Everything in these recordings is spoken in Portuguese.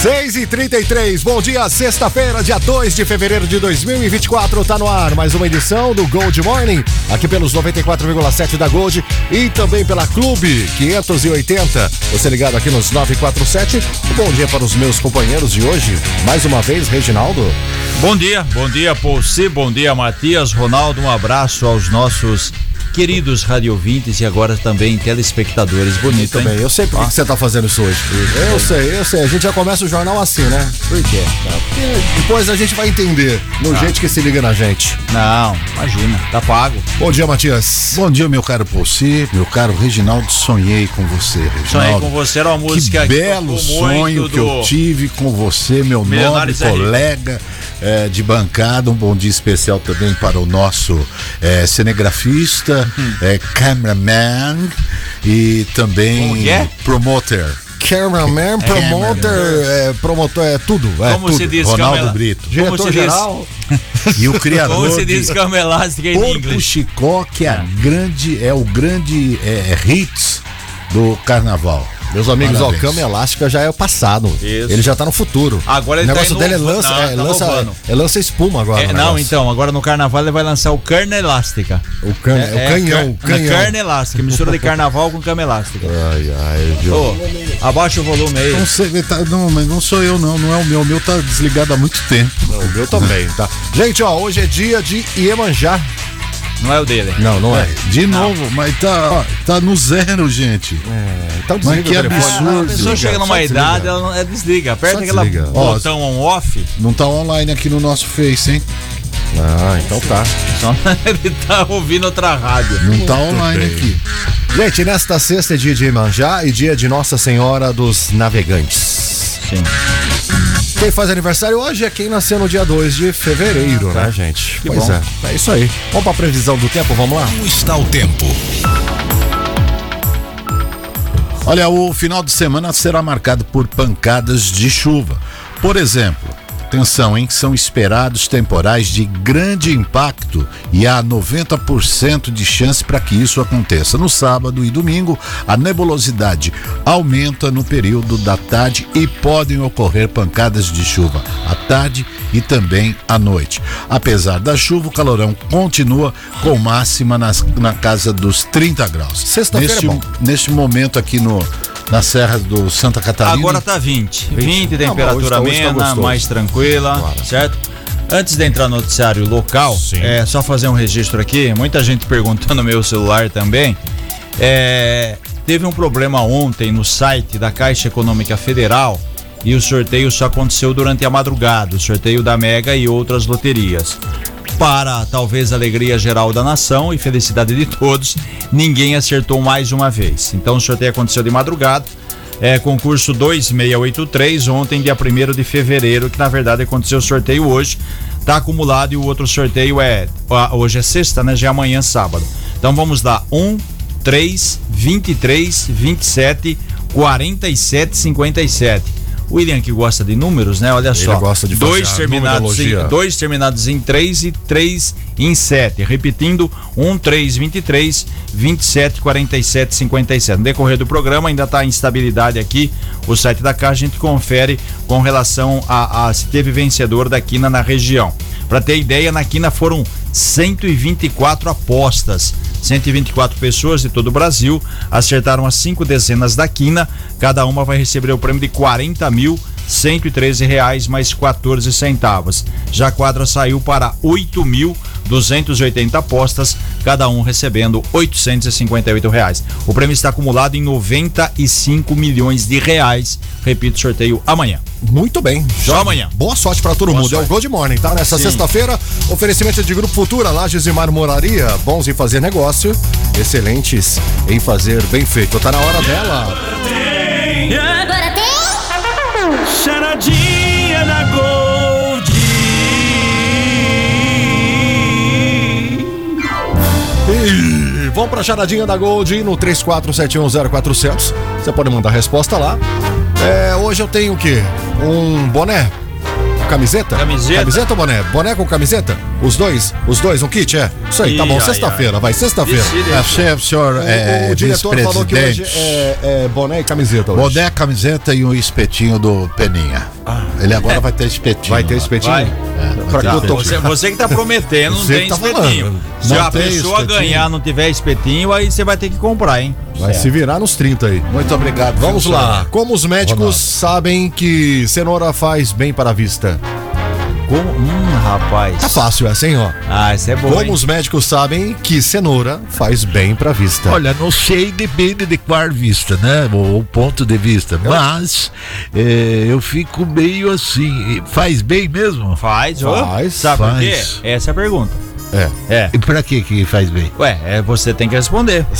Seis e trinta e três, bom dia, sexta-feira, dia 2 de fevereiro de 2024, tá no ar mais uma edição do Gold Morning, aqui pelos 94,7 da Gold e também pela Clube 580. Você ligado aqui nos 947. Bom dia para os meus companheiros de hoje, mais uma vez, Reginaldo. Bom dia, bom dia, Paulci, bom dia, Matias, Ronaldo, um abraço aos nossos queridos radiovintes e agora também telespectadores. Bonito, hein? bem, eu sei por que você tá fazendo isso hoje. Eu sei, eu sei, a gente já começa o jornal assim, né? Por quê? Porque depois a gente vai entender no jeito que se liga na gente. Não, imagina, tá pago. Bom dia, Matias. Bom dia, meu caro Possi, meu caro Reginaldo. Sonhei com você, Reginaldo. Sonhei com você, era uma música que que belo tocou sonho muito que eu do- tive com você, meu nobre é rico. colega eh, de bancada. Um bom dia especial também para o nosso eh, cinegrafista, Eh, cameraman e também é? promoter. Cameraman, promoter, é, promotor, é tudo. É Como tudo. se diz Ronaldo Camela- Brito. Como se diz- Diretor-geral. E o criador Como se de diz cama elástica em Porco inglês? Chicó, que é, a grande, é o grande eh, hits do carnaval. Meus amigos, ó, Parabéns. cama elástica já é o passado. Isso. Ele já tá no futuro. Agora o ele tá negócio dele é inovando. lança, Não, é, tá lança, é lança espuma agora. É, não, então, agora no carnaval ele vai lançar o Carne Elástica. O, can, é, o canhão, o canhão. Carne Elástica, mistura de carnaval com cama elástica. Ai, ai, viu? Ô, abaixa o volume aí. Não sei, tá, não, mas não sou eu não, não é o meu. O meu tá desligado há muito tempo. O meu também, tá? Gente, ó, hoje é dia de Iemanjá. Não é o dele. Não, não é. De novo, mas tá, ó, tá no zero, gente. Então Mas desliga que absurdo. A pessoa Desliga, chega só numa desliga. idade, ela não, é desliga. Aperta Só. Ó, botão on-off. Não tá online aqui no nosso Face, hein? Ah, então tá. Só ele tá ouvindo outra rádio. Não tá online bem. aqui. Gente, nesta sexta é dia de Iemanjá e dia de Nossa Senhora dos Navegantes. Sim. Quem faz aniversário hoje é quem nasceu no dia 2 de fevereiro, né, gente? Que pois bom. é. É isso aí. Vamos pra previsão do tempo, vamos lá? Como está o tempo? Olha, o final de semana será marcado por pancadas de chuva. Por exemplo, atenção, hein? São esperados temporais de grande impacto e há 90% de chance para que isso aconteça. No sábado e domingo, a nebulosidade aumenta no período da tarde e podem ocorrer pancadas de chuva à tarde e também à noite. Apesar da chuva, o calorão continua com máxima nas- na casa dos 30 graus. Sexta-feira é Neste- bom. neste momento aqui no, na Serra do Santa Catarina. Agora tá 20. 20, Não, temperatura mas hoje tá- tá amena, gostoso. mais tranquila, Claro. certo? Antes de entrar no noticiário local, é só fazer um registro aqui. Muita gente perguntando no meu celular também. É, teve um problema ontem no site da Caixa Econômica Federal e o sorteio só aconteceu durante a madrugada, o sorteio da Mega e outras loterias. Para talvez a alegria geral da nação e felicidade de todos, ninguém acertou mais uma vez. Então o sorteio aconteceu de madrugada. É, concurso 2683, ontem, dia 1 de fevereiro, que na verdade aconteceu o sorteio hoje. Tá acumulado e o outro sorteio é. Hoje é sexta, né? Já é amanhã, sábado. Então vamos lá: 1, 3, 23, 27, 47, 57. William que gosta de números, né? Olha só. gosta de dois terminados, em, dois terminados em 3 e 3 em 7. Repetindo, 1, 3, 23, 27, 47, 57. No decorrer do programa ainda está em estabilidade aqui. O site da Caixa a gente confere com relação a, a se teve vencedor da quina na região. Para ter ideia, na quina foram 124 apostas. 124 pessoas de todo o Brasil acertaram as cinco dezenas da quina. Cada uma vai receber o prêmio de 40 mil 113 reais mais 14 centavos. Já a quadra saiu para 8.280 apostas, cada um recebendo 858 reais. O prêmio está acumulado em 95 milhões de reais. Repito, sorteio amanhã. Muito bem. Só amanhã. Boa sorte pra todo Boa mundo. É o sorte. Gold Morning, tá? Nessa sexta-feira, oferecimento de Grupo Futura, Lages e Marmoraria. Bons em fazer negócio, excelentes em fazer bem feito. Tá na hora dela. Agora vamos pra charadinha da Gold no 34710400. Você pode mandar a resposta lá. É, hoje eu tenho o quê? Um boné? Camiseta? Camiseta. Camiseta ou boné? Boné com camiseta? Os dois? Os dois, um kit, é? Isso aí, tá bom. Sexta-feira, vai, sexta-feira. Decide. É, senhor O- é, o, diretor falou que hoje é, é boné e camiseta hoje. Boné, camiseta e um espetinho do Peninha. Ele agora vai ter espetinho. Vai ter espetinho? Vai. Pra que eu tô... Você, você que tá prometendo, não Você tem tá espetinho. falando. Se Não a pessoa espetinho. ganhar não tiver espetinho, aí você vai ter que comprar, hein? Vai se virar nos 30 aí. Muito obrigado. Vamos lá. Como os médicos Ronaldo. sabem que cenoura faz bem para a vista? Como? Hum, rapaz. Tá fácil essa, hein, ó. Ah, isso é bom. Como hein? os médicos sabem que cenoura faz bem para a vista? Olha, não sei, depende de qual vista, né? O, ponto de vista. Mas é, eu fico meio assim. Faz bem mesmo? Faz, ó. Faz, Sabe por quê? faz. Essa é a pergunta. É. É. E pra que que faz bem? Ué, é, você tem que responder.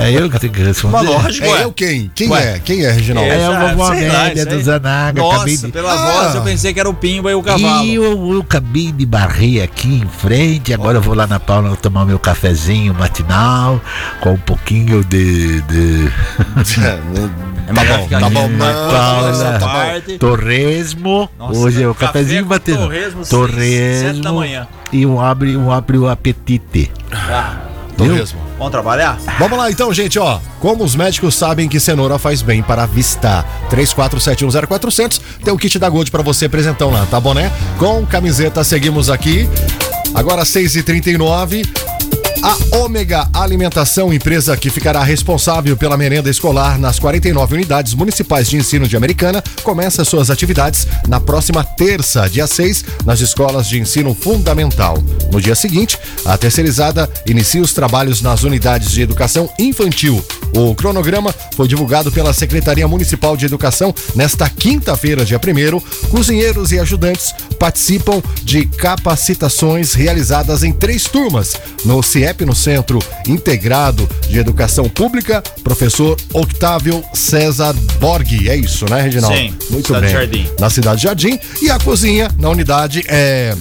É eu que tenho que responder. Mas lógico, É ué. eu quem? Quem Ué. é? Quem é, Reginaldo? É, Essa- a vovó Amélia aí. do Zanaga, Nossa, de- pela Ah. voz eu pensei que era o Pimba e o cavalo. E eu, eu acabei de barrer aqui em frente, agora eu vou lá na Paula tomar meu cafezinho matinal, com um pouquinho de. de... É ficar tá bom, Paula, tá bom. parte. Torresmo. Nossa, Hoje é o cafezinho com batendo. torresmo, seis, sete da manhã. E um abre, um abre o apetite. Ah, Torresmo. vamos trabalhar? Vamos lá então, gente, ó. Como os médicos sabem que cenoura faz bem para a vista? 34710400 tem o kit da Gold para você presentão lá, tá bom, né? Com camiseta, seguimos aqui. Agora 6h39. A Ômega Alimentação, empresa que ficará responsável pela merenda escolar nas 49 unidades municipais de ensino de Americana, começa suas atividades na próxima terça, dia 6, nas escolas de ensino fundamental. No dia seguinte, a terceirizada inicia os trabalhos nas unidades de educação infantil. O cronograma foi divulgado pela Secretaria Municipal de Educação nesta quinta-feira, dia 1 Cozinheiros e ajudantes participam de capacitações realizadas em três turmas no CIEP, no Centro Integrado de Educação Pública, professor Octávio César Borghi. É isso, né, Reginaldo? Sim, Muito Cidade bem. Jardim. Na Cidade Jardim. E a cozinha na unidade é.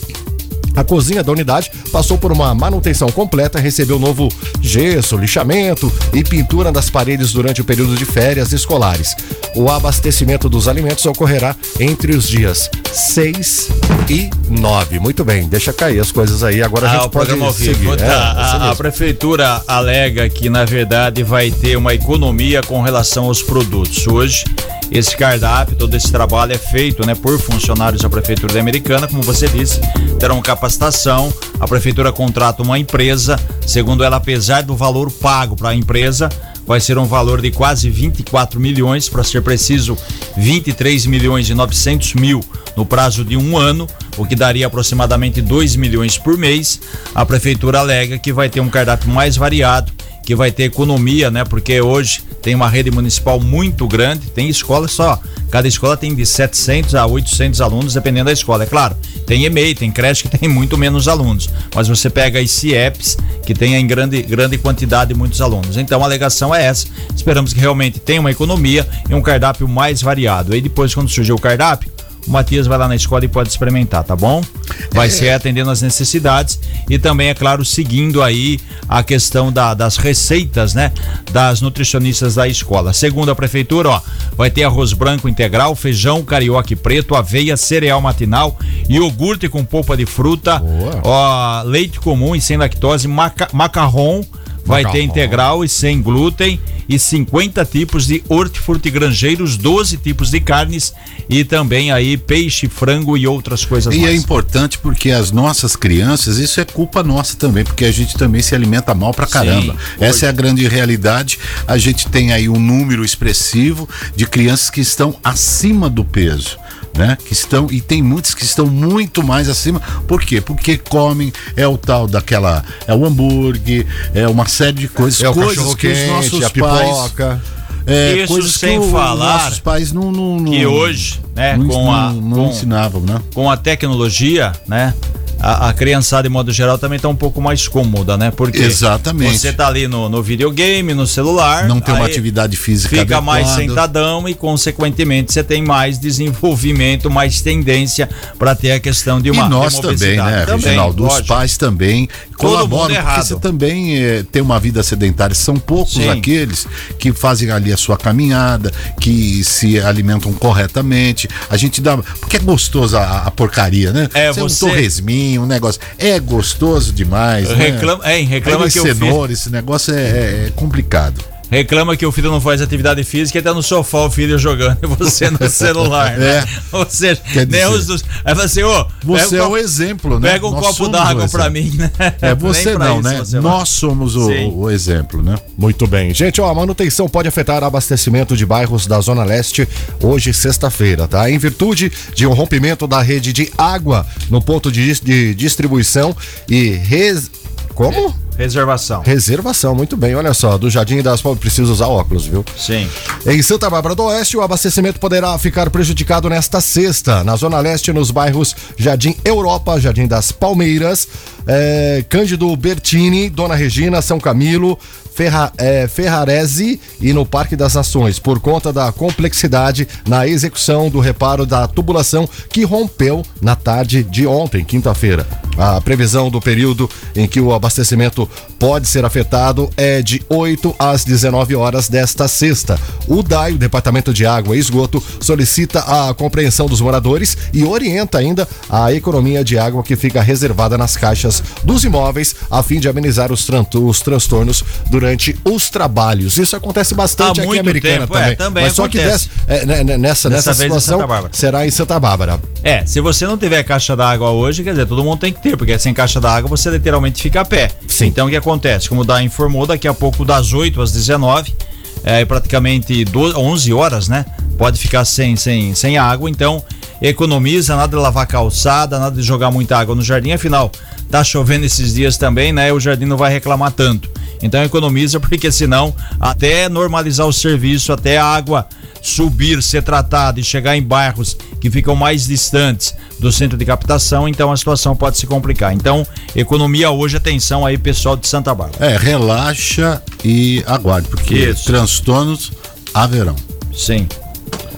A cozinha da unidade passou por uma manutenção completa, recebeu novo gesso, lixamento e pintura das paredes durante o período de férias escolares. O abastecimento dos alimentos ocorrerá entre os dias 6 e 9. Muito bem, deixa cair as coisas aí. Agora a Ah, gente o pode programa seguir. Tá, É, a- a, prefeitura alega que, na verdade, vai ter uma economia com relação aos produtos. Hoje, esse cardápio, todo esse trabalho é feito né, por funcionários da Prefeitura da Americana, como você disse, terão capacitação. A prefeitura contrata uma empresa, segundo ela, apesar do valor pago para a empresa, vai ser um valor de quase 24 milhões, para ser preciso, 23 milhões e 900 mil no prazo de um ano, o que daria aproximadamente 2 milhões por mês. A prefeitura alega que vai ter um cardápio mais variado, que vai ter economia, né? Porque hoje tem uma rede municipal muito grande, tem escola só. Cada escola tem de 700 a 800 alunos, dependendo da escola. É claro, tem EMEI, tem creche que tem muito menos alunos. Mas você pega as CIEPs, que tem em grande, grande quantidade muitos alunos. Então a alegação é essa. Esperamos que realmente tenha uma economia e um cardápio mais variado. Aí depois, quando surgir o cardápio, o Matias vai lá na escola e pode experimentar, tá bom? Vai ser atendendo as necessidades e também, é claro, seguindo aí a questão da- das receitas, né? Das nutricionistas da escola. Segundo a prefeitura, ó, vai ter arroz branco integral, feijão carioca preto, aveia, cereal matinal, iogurte com polpa de fruta, ó, leite comum e sem lactose, maca macarrão. Vai ter integral e sem glúten e 50 tipos de hortifrutigranjeiros, 12 tipos de carnes e também aí peixe, frango e outras coisas E é mais. importante porque as nossas crianças, isso é culpa nossa também, porque a gente também se alimenta mal pra caramba. Essa é a grande realidade. A gente tem aí um número expressivo de crianças que estão acima do peso. Né? Que estão, e tem muitos que estão muito mais acima. Por quê? Porque comem, é o tal daquela. É o hambúrguer, é uma série de coisas. É o coisas que os nossos a pais. pipoca. É, Isso coisas sem que o- falar nossos pais não, não, não que hoje, né, não, com a- não- não com- ensinavam, né? Com a tecnologia, né? A, a criançada, de modo geral, também tá um pouco mais cômoda, né? Porque Exatamente. você tá ali no, no videogame, no celular. Não tem uma atividade física Fica mais sentadão e, consequentemente, você tem mais desenvolvimento, mais tendência para ter a questão de uma e nós também, né, Também, Reginaldo? Os pais também colaboram, porque você também eh, tem uma vida sedentária. São poucos Sim. aqueles que fazem ali a sua caminhada, que se alimentam corretamente. A gente dá. Porque é gostoso a, a porcaria, né? É, Você você- Um torresminho, um negócio. É gostoso demais. né? Reclama- é, reclama Aí que vem eu fiz- cenoura, esse negócio é, é- é complicado. Reclama que o filho não faz atividade física e tá no sofá o filho jogando e você no celular, né? É. Ou seja, Quer nem dizer, os dos. Aí fala assim, ô, Você pega é um o copo- exemplo, né? Pega um Nós copo d'água exemplo. mim, né? É você não, isso né? você vai. Nós somos o, o exemplo, né? Muito bem. Gente, ó, a manutenção pode afetar o abastecimento de bairros da Zona Leste hoje, sexta-feira, tá? Em virtude de um rompimento da rede de água no ponto de, de distribuição e res... Como? Reservação. Reservação, muito bem. Olha só, do Jardim das Palmeiras, preciso usar óculos, viu? Sim. Em Santa Bárbara do Oeste, o abastecimento poderá ficar prejudicado nesta sexta. Na Zona Leste, nos bairros Jardim Europa, Jardim das Palmeiras, eh, Cândido Bertini, Dona Regina, São Camilo, Ferra, eh, Ferrarese e no Parque das Nações, por conta da complexidade na execução do reparo da tubulação que rompeu na tarde de ontem, quinta-feira. A previsão do período em que o abastecimento pode ser afetado é de 8 às 19 horas desta sexta. O DAI, o Departamento de Água e Esgoto, solicita a compreensão dos moradores e orienta ainda a economia de água que fica reservada nas caixas dos imóveis, a fim de amenizar os, tran- os transtornos durante os trabalhos. Isso acontece bastante Há aqui em Americana tempo, é, também. também Mas só que acontece. des- é, né, né, nessa, nessa em situação Bárbara. será em Santa Bárbara. É, se você não tiver caixa d'água hoje, quer dizer, todo mundo tem que ter, porque sem caixa d'água você literalmente fica a pé. Sim. Então o que acontece? Como o Dá informou, daqui a pouco das 8 às 19, é praticamente 12, 11 horas, né? Pode ficar sem, sem, sem água, então economiza, nada de lavar calçada, nada de jogar muita água no jardim, afinal, tá chovendo esses dias também, né? O jardim não vai reclamar tanto. Então economiza, porque senão, até normalizar o serviço, até a água subir, ser tratada e chegar em bairros que ficam mais distantes do centro de captação, então a situação pode se complicar. Então, economia hoje, atenção aí, pessoal de Santa Bárbara. É, relaxa e aguarde, porque Isso. transtornos haverão. Sim.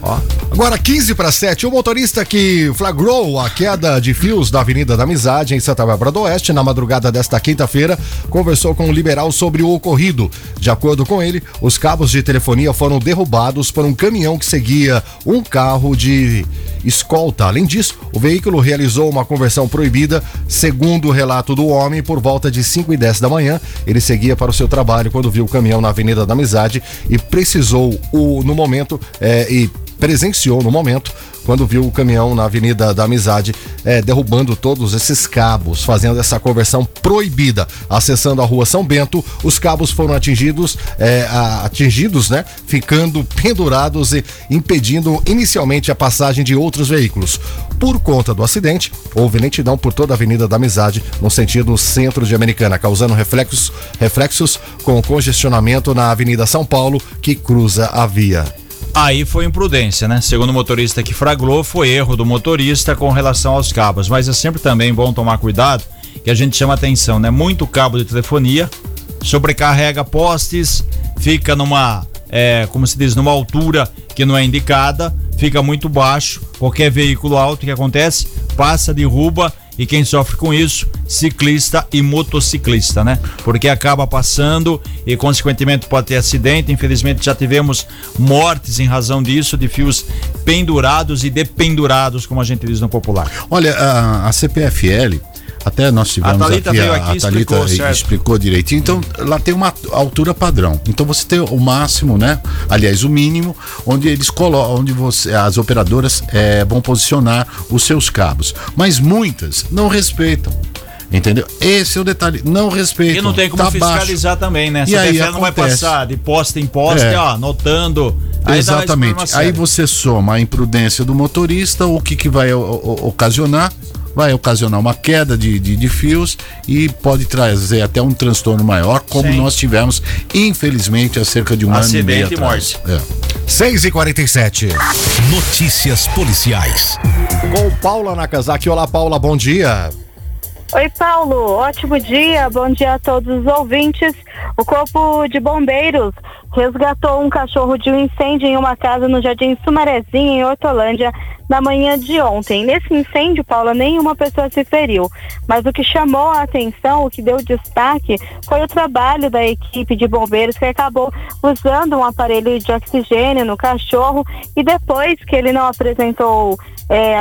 Ó. Agora 15 para 7, o motorista que flagrou a queda de fios da Avenida da Amizade em Santa Bárbara do Oeste na madrugada desta quinta-feira conversou com o liberal sobre o ocorrido. De acordo com ele, os cabos de telefonia foram derrubados por um caminhão que seguia um carro de escolta. Além disso, o veículo realizou uma conversão proibida, segundo o relato do homem, por volta de 5 e 10 da manhã. Ele seguia para o seu trabalho quando viu o caminhão na Avenida da Amizade e precisou o no momento eh, e presenciou no momento quando viu o caminhão na Avenida da Amizade eh, derrubando todos esses cabos, fazendo essa conversão proibida. Acessando a rua São Bento, os cabos foram atingidos, a- atingidos, né? Ficando pendurados e impedindo inicialmente a passagem de outros veículos. Por conta do acidente, houve lentidão por toda a Avenida da Amizade, no sentido centro de Americana, causando reflexos, reflexos com congestionamento na Avenida São Paulo, que cruza a via. Aí foi imprudência, né? Segundo o motorista que fraglou, foi erro do motorista com relação aos cabos. Mas é sempre também bom tomar cuidado, que a gente chama atenção, né? Muito cabo de telefonia, sobrecarrega postes, fica numa, é, como se diz, numa altura que não é indicada, fica muito baixo. Qualquer veículo alto que acontece, passa, derruba e quem sofre com isso, ciclista e motociclista, né? Porque acaba passando e consequentemente pode ter acidente. Infelizmente já tivemos mortes em razão disso, de fios pendurados e dependurados, como a gente diz no popular. Olha, a, a CPFL, até nós tivemos A Thalita aqui, veio a, aqui a Thalita explicou, certo? explicou direitinho. Então, lá tem uma altura padrão. Então você tem o máximo, né? Aliás, o mínimo, onde eles colocam, onde você, as operadoras eh, vão posicionar os seus cabos. Mas muitas não respeitam. Entendeu? Esse é o detalhe. Não respeitam. E não tem como tá baixo. fiscalizar também, né? E a aí não vai passar de poste em poste, É. ó, anotando. Aí Exatamente. Aí você soma a imprudência do motorista, o que, que vai o- o- ocasionar? Vai ocasionar uma queda de, de, de fios e pode trazer até um transtorno maior, como Sim. nós tivemos, infelizmente, há cerca de um ano e Acidente meio e atrás. morte. É. 6 e 47 Notícias policiais. Com Paula Nakazaki. Olá, Paula, bom dia. Oi, Paulo. Ótimo dia. Bom dia a todos os ouvintes. O Corpo de Bombeiros resgatou um cachorro de um incêndio em uma casa no Jardim Sumarezinho, em Hortolândia, na manhã de ontem. Nesse incêndio, Paula, nenhuma pessoa se feriu. Mas o que chamou a atenção, o que deu destaque, foi o trabalho da equipe de bombeiros que acabou usando um aparelho de oxigênio no cachorro e depois que ele não apresentou é,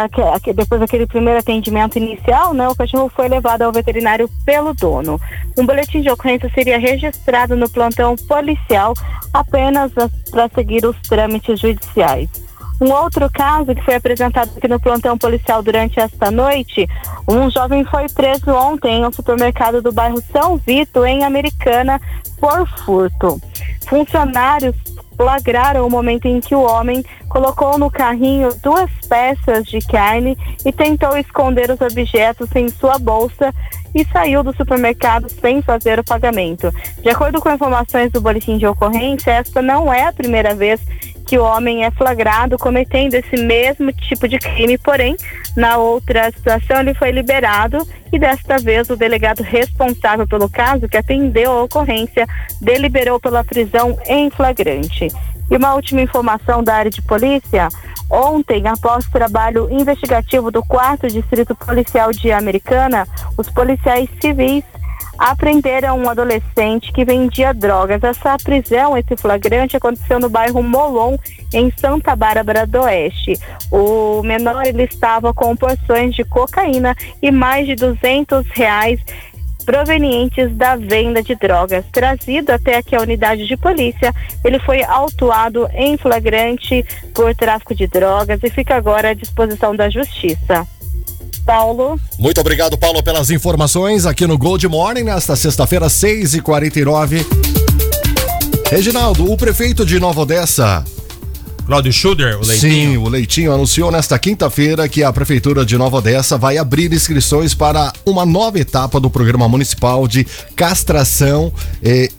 depois daquele primeiro atendimento inicial, né, o cachorro foi levado ao veterinário pelo dono. Um boletim de ocorrência seria registrado no plantão policial apenas para seguir os trâmites judiciais. Um outro caso que foi apresentado aqui no plantão policial durante esta noite, um jovem foi preso ontem em um supermercado do bairro São Vito, em Americana, por furto. Funcionários flagraram o momento em que o homem colocou no carrinho duas peças de carne e tentou esconder os objetos em sua bolsa e saiu do supermercado sem fazer o pagamento. De acordo com informações do boletim de ocorrência, esta não é a primeira vez que o homem é flagrado cometendo esse mesmo tipo de crime, porém, na outra situação ele foi liberado e desta vez o delegado responsável pelo caso, que atendeu a ocorrência, deliberou pela prisão em flagrante. E uma última informação da área de polícia. Ontem, após trabalho investigativo do 4 Distrito Policial de Americana, os policiais civis apreenderam um adolescente que vendia drogas. Essa prisão, esse flagrante, aconteceu no bairro Molon, em Santa Bárbara do Oeste. O menor ele estava com porções de cocaína e mais de 200 reais provenientes da venda de drogas. Trazido até aqui a unidade de polícia, ele foi autuado em flagrante por tráfico de drogas e fica agora à disposição da justiça. Paulo. Muito obrigado, Paulo, pelas informações aqui no Gold Morning, nesta sexta-feira, 6h49. Reginaldo, o prefeito de Nova Odessa, Cláudio Schuder, o Leitinho. Sim, o Leitinho anunciou nesta quinta-feira que a Prefeitura de Nova Odessa vai abrir inscrições para uma nova etapa do Programa Municipal de Castração eh,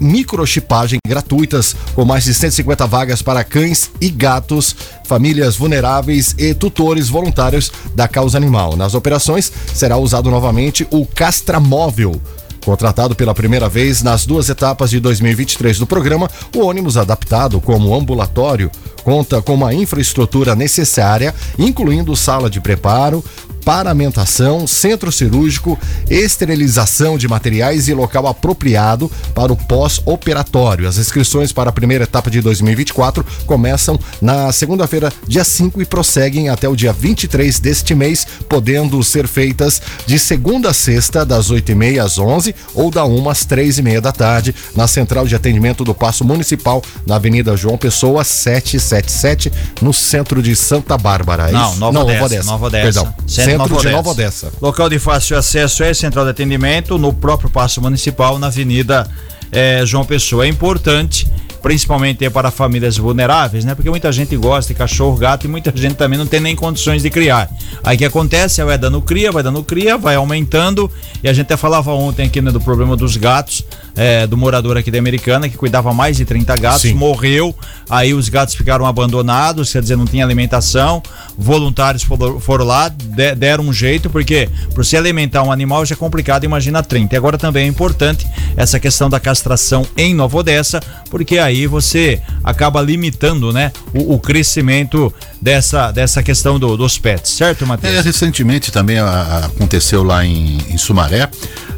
microchipagem gratuitas, com mais de 150 vagas para cães e gatos, famílias vulneráveis e tutores voluntários da causa animal. Nas operações será usado novamente o castramóvel. Contratado pela primeira vez nas duas etapas de 2023 do programa, o ônibus adaptado como ambulatório conta com uma infraestrutura necessária, incluindo sala de preparo, paramentação, centro cirúrgico, esterilização de materiais e local apropriado para o pós-operatório. As inscrições para a primeira etapa de 2024 começam na segunda-feira, dia 5 e prosseguem até o dia 23 deste mês, podendo ser feitas de segunda a sexta, das 8h30 às 11 ou da 1 às 3h30 da tarde, na central de atendimento do Paço Municipal, na Avenida João Pessoa, 777, no centro de Santa Bárbara. É Não, Nova, Não, Nova Odessa. Nova Odessa. Perdão. Centro, centro de Nova Odessa. Local de fácil acesso é central de atendimento no próprio Paço Municipal, na Avenida é, João Pessoa. É importante principalmente para famílias vulneráveis, né? Porque muita gente gosta de cachorro, gato e muita gente também não tem nem condições de criar. Aí o que acontece? Vai dando cria, vai dando cria, vai aumentando. E a gente até falava ontem aqui né, do problema dos gatos, é, do morador aqui da Americana, que cuidava mais de 30 gatos, Sim. morreu. Aí os gatos ficaram abandonados, quer dizer, não tinha alimentação. Voluntários foram lá, deram um jeito, porque para se alimentar um animal já é complicado, imagina 30. E agora também é importante essa questão da castração em Nova Odessa, porque aí você acaba limitando, né, o, o crescimento dessa, dessa questão do, dos pets, certo, Matheus? É, recentemente também aconteceu lá em, em Sumaré,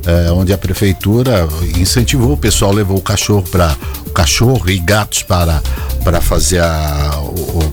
é, onde a prefeitura incentivou o pessoal, levou o cachorro para cachorro e gatos para para fazer a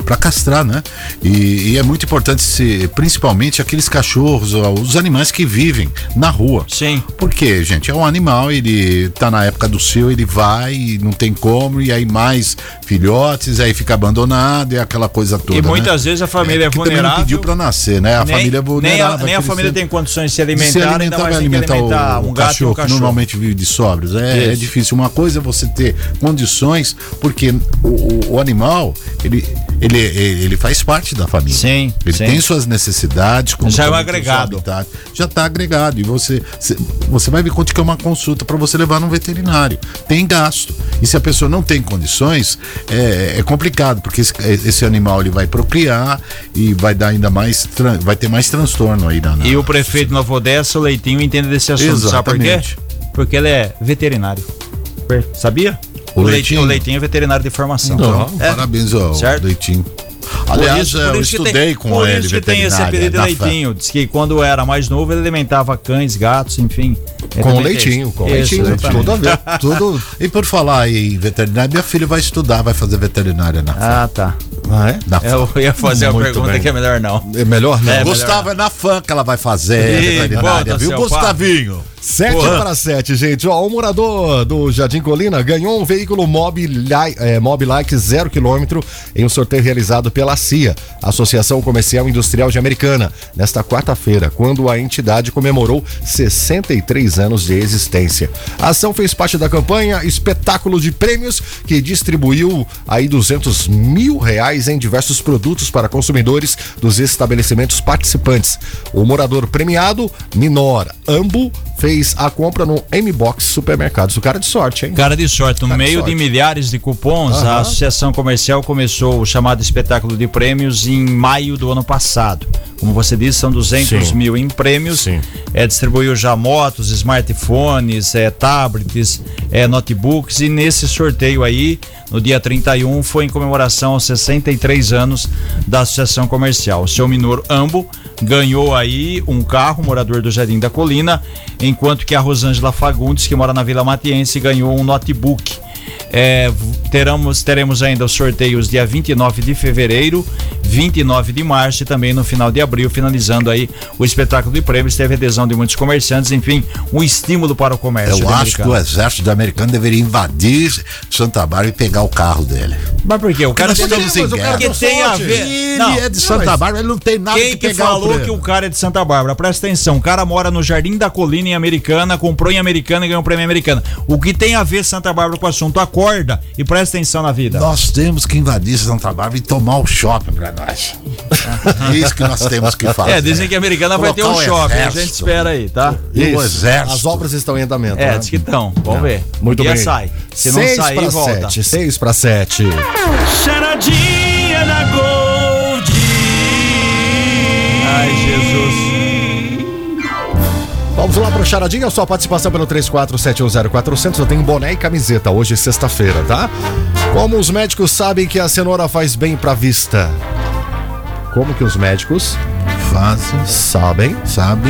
para castrar, né? E, e, é muito importante se, principalmente aqueles cachorros, os animais que vivem na rua. Sim. Porque, gente, é um animal, ele tá na época do seu, ele vai, não tem como, e aí mais filhotes, aí fica abandonado e aquela coisa toda. E muitas né? vezes a família é, é vulnerável. Não pediu para nascer, né? A nem, família é vulnerável. Nem a, nem a família tem condições de se alimentar, se alimentar, vai alimentar, alimentar o, um gato cachorro, um cachorro, que normalmente vive de sobras. É, é, difícil. Uma coisa é você ter condições, porque o, o, o animal, ele ele, ele, ele faz parte da família. Sim, Ele sim. tem suas necessidades. Como Já é um agregado. habitat. Já está agregado. E você, cê- você vai ver quanto que é uma consulta para você levar num veterinário. Tem gasto. E se a pessoa não tem condições, é, é complicado, porque esse, esse animal ele vai procriar e vai dar ainda mais. Vai ter mais transtorno aí na. na- E o prefeito Nova Odessa, o Leitinho, entende desse assunto. Sabe por quê? Exatamente. Porque ele é veterinário. Sabia? O Leitinho? O Leitinho é veterinário de formação. Então, É. parabéns ao Certo. Leitinho. Por Aliás, isso- eu por estudei tem- com por ele, isso que tem esse apelido de Leitinho. Diz que quando era mais novo ele alimentava cães, gatos, enfim. Ele Com leitinho, com Isso, leitinho. Tudo a ver. Tudo. E por falar em veterinária, minha filha vai estudar, vai fazer veterinária na Ah, tá. Ah, é? na Eu ia fazer uma Muito pergunta bem. que é melhor não. É melhor não. É, Gustavo, é na fã que ela vai fazer Ih, veterinária, viu, Gustavinho? 7 Porra. para 7, gente. Ó, o morador do Jardim Colina ganhou um veículo Mob, Li- é, Mob Like 0 km em um sorteio realizado pela CIA, Associação Comercial Industrial de Americana, nesta quarta-feira, quando a entidade comemorou 63 anos de existência. A ação fez parte da campanha Espetáculo de Prêmios, que distribuiu aí 200 mil reais em diversos produtos para consumidores dos estabelecimentos participantes. O morador premiado, Minor Ambu, fez a compra no M-Box Supermercados. O cara de sorte, hein? Cara de sorte, no Cara de meio de sorte. milhares de cupons, a Associação Comercial começou o chamado espetáculo de prêmios em maio do ano passado. Como você disse, são 200 Sim. mil em prêmios. Sim. É, distribuiu já motos, smartphones, é, tablets, é, notebooks. E nesse sorteio aí, no dia 31, foi em comemoração aos 63 anos da Associação Comercial. O seu Minor Ambo ganhou aí um carro, morador do Jardim da Colina, enquanto que a Rosângela Fagundes, que mora na Vila Matiense, ganhou um notebook. É, teremos, teremos ainda os sorteios dia 29 de fevereiro, 29 de março e também no final de abril, finalizando aí o espetáculo de prêmios. Teve adesão de muitos comerciantes, enfim, um estímulo para o comércio. Eu acho que o americano. exército americano deveria invadir Santa Bárbara e pegar o carro dele. Mas por quê? O cara nós tem, estamos em o guerra. que tem a ver. Ele Não, é de Santa Bárbara, ele não tem nada Quem que que pegar falou o que o cara é de Santa Bárbara? Presta atenção, o cara mora no Jardim da Colina em Americana, comprou em Americana e ganhou um prêmio em Americana. O que tem a ver Santa Bárbara com o assunto? Acorda e presta atenção na vida. Nós temos que invadir Santa Bárbara e tomar o shopping pra nós. É isso que nós temos que fazer. É, dizem que a Americana vai ter um Colocar o shopping, a exército. gente espera aí, tá? E o Isso. exército. As obras estão em andamento. É, né? diz que estão. Vamos ver. Muito dia bem. sai. Se não Seis sair, para volta. 7. 6 para 7. Charadinha da Gold. Ai, Jesus. Vamos lá pro Charadinha, sua participação pelo 34710400. Eu tenho boné e camiseta hoje, sexta-feira, tá? Como os médicos sabem que a cenoura faz bem pra vista? Como que os médicos Fazem, sabem sabe?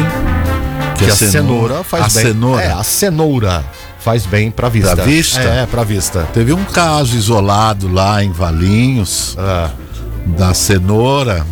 que, a cenoura, faz a bem? cenoura. É, a cenoura faz bem pra vista. Pra vista? É, pra vista. Teve um caso isolado lá em Valinhos, Ah, da cenoura.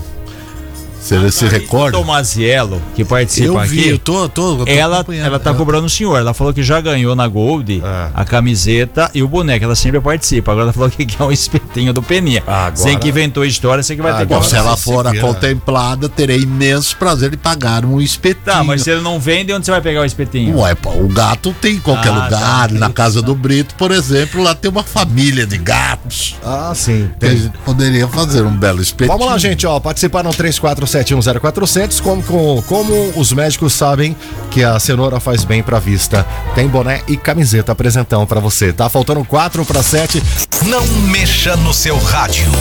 Você a se tá recorda? Tomaziello, que participa eu aqui. Vi, eu tô, tô, tô ela, ela tá é. cobrando o senhor. Ela falou que já ganhou na Gold é. a camiseta e o boneco. Ela sempre participa. Agora ela falou que quer um espetinho do Peninha. Ah, Sem que inventou a história, você que vai ter que Se ela for a contemplada, terei imenso prazer de pagar um tá, espetinho. Tá, mas se ele não vende, onde você vai pegar o espetinho? Ué, pô, o gato tem em qualquer ah, tá, lugar. Tá, na casa tá. do Brito, por exemplo, lá tem uma família de gatos. Ah, sim. Tem. Poderia fazer um belo espetinho. Vamos lá, gente, ó. Participaram 345 991070400, como, como, como os médicos sabem que a cenoura faz bem pra vista. Tem boné e camiseta apresentão para você. Tá faltando 4 para 7. Não mexa no seu rádio.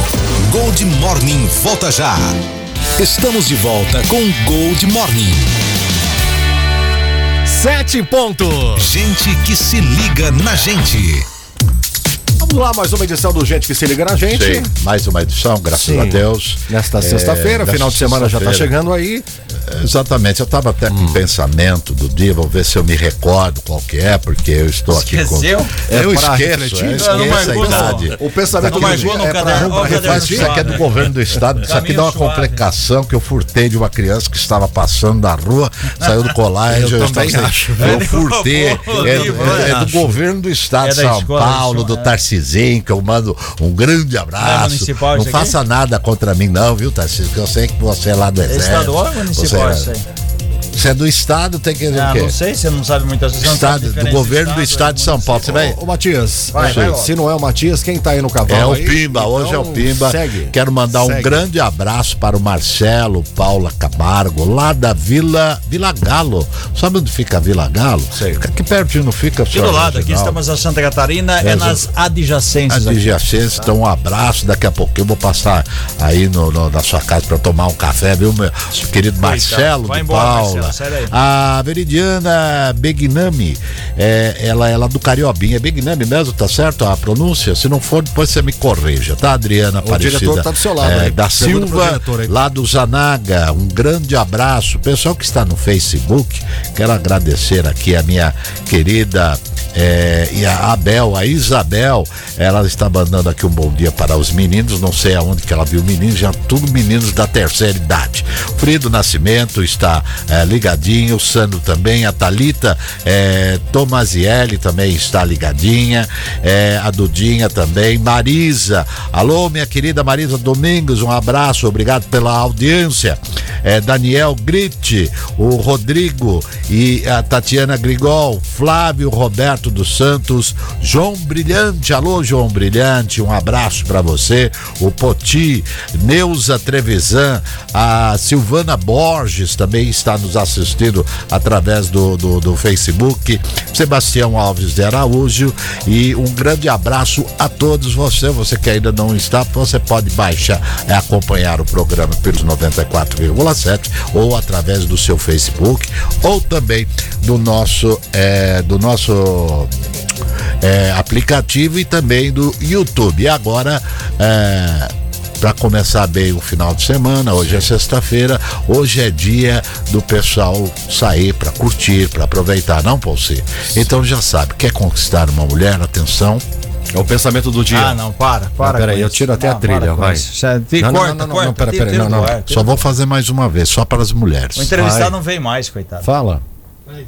Gold Morning volta já. Estamos de volta com Gold Morning. Sete pontos. Gente que se liga na gente. Vamos lá, mais uma edição do Gente que se liga na gente. Sim, mais uma edição, graças Sim. a Deus. Nesta É, sexta-feira, final de semana já tá sexta-feira. chegando aí. Exatamente, eu estava até com um pensamento do dia, vou ver se eu me recordo qual que é, porque eu estou aqui Esqueceu? com. eu É pra esqueço, eu Não, esqueço não a não. idade. O pensamento Não do marcou dia no é caderno refletir. Isso aqui é do governo do estado, isso aqui dá uma complicação que eu furtei de uma criança que estava passando na rua, saiu do colégio, Eu também sem- acho. Eu furtei, é, é- é do governo do estado É de São escola, Paulo, do é. Tarcisinho, que eu mando um grande abraço. municipal Não isso aqui? faça nada contra mim não, viu, Tarcísio, que eu sei que você é lá do É exército. estadual ou municipal Você- isso aí? Se é do estado, tem que Ah, não sei, você não sabe muitas vezes. Estado, do governo do estado de São Paulo. Você vai. Ô, Matias, Vai, vai se não é o Matias, quem tá aí no cavalo? É o aí? Pimba, hoje é o Então, Pimba. Segue. Quero mandar um Segue. grande abraço para o Marcelo Paula Camargo, lá da Vila Vila Galo. Sabe onde fica a Vila Galo? Sei. Fica aqui pertinho, não fica Aqui do lado, aqui estamos na Santa Catarina, é, É, nas adjacências. aqui. Adjacência, então um abraço. Daqui a pouco eu vou passar aí no, no- na sua casa para tomar um café, viu, meu querido Marcelo Vai de embora, Paula. Marcelo, sai daí. A Veridiana Begnami, é, ela é lá do Cariobinha. É Begnami mesmo, tá certo a pronúncia? Se não for, depois você me corrija, tá, Adriana Aparecida? diretor tá do seu lado é, aí. Da Pergunta Silva, lá do Zanaga. Um grande abraço. Pessoal que está no Facebook, quero agradecer aqui a minha querida é, e a Abel, a Isabel, ela está mandando aqui um bom dia para os meninos. Não sei aonde que ela viu meninos, já tudo meninos da terceira idade. Frido Nascimento está é, ligadinho, o Sandro também, a Talita é, Tomazielli também está ligadinha, é, a Dudinha também, Marisa. Alô, minha querida Marisa Domingos, um abraço, obrigado pela audiência. É, Daniel Gritti, o Rodrigo e a Tatiana Grigol, Flávio Roberto dos Santos, João Brilhante, alô João Brilhante, um abraço para você, o Poti, Neuza Trevisan, a Silvana Borges também está nos assistindo através do, do, do Facebook, Sebastião Alves de Araújo. E um grande abraço a todos você, você que ainda não está, você pode baixar e acompanhar o programa pelos 94,7 ou através do seu Facebook ou também do nosso é, do nosso é, aplicativo e também do YouTube. E agora é, para começar bem o final de semana, hoje é sexta-feira, hoje é dia do pessoal sair para curtir, para aproveitar, não Paulci? Então já sabe, quer conquistar uma mulher, atenção, É o pensamento do dia. Ah, não, para, para. peraí, eu isso. tiro até a Não, trilha, para com vai. isso. Te- Não, não, corta, não, não, corta, não, pera, tira- pera, tira não, não. tira só vou fazer mais uma vez, só para as mulheres. O entrevistado Vai. não vem mais, coitado. Fala. É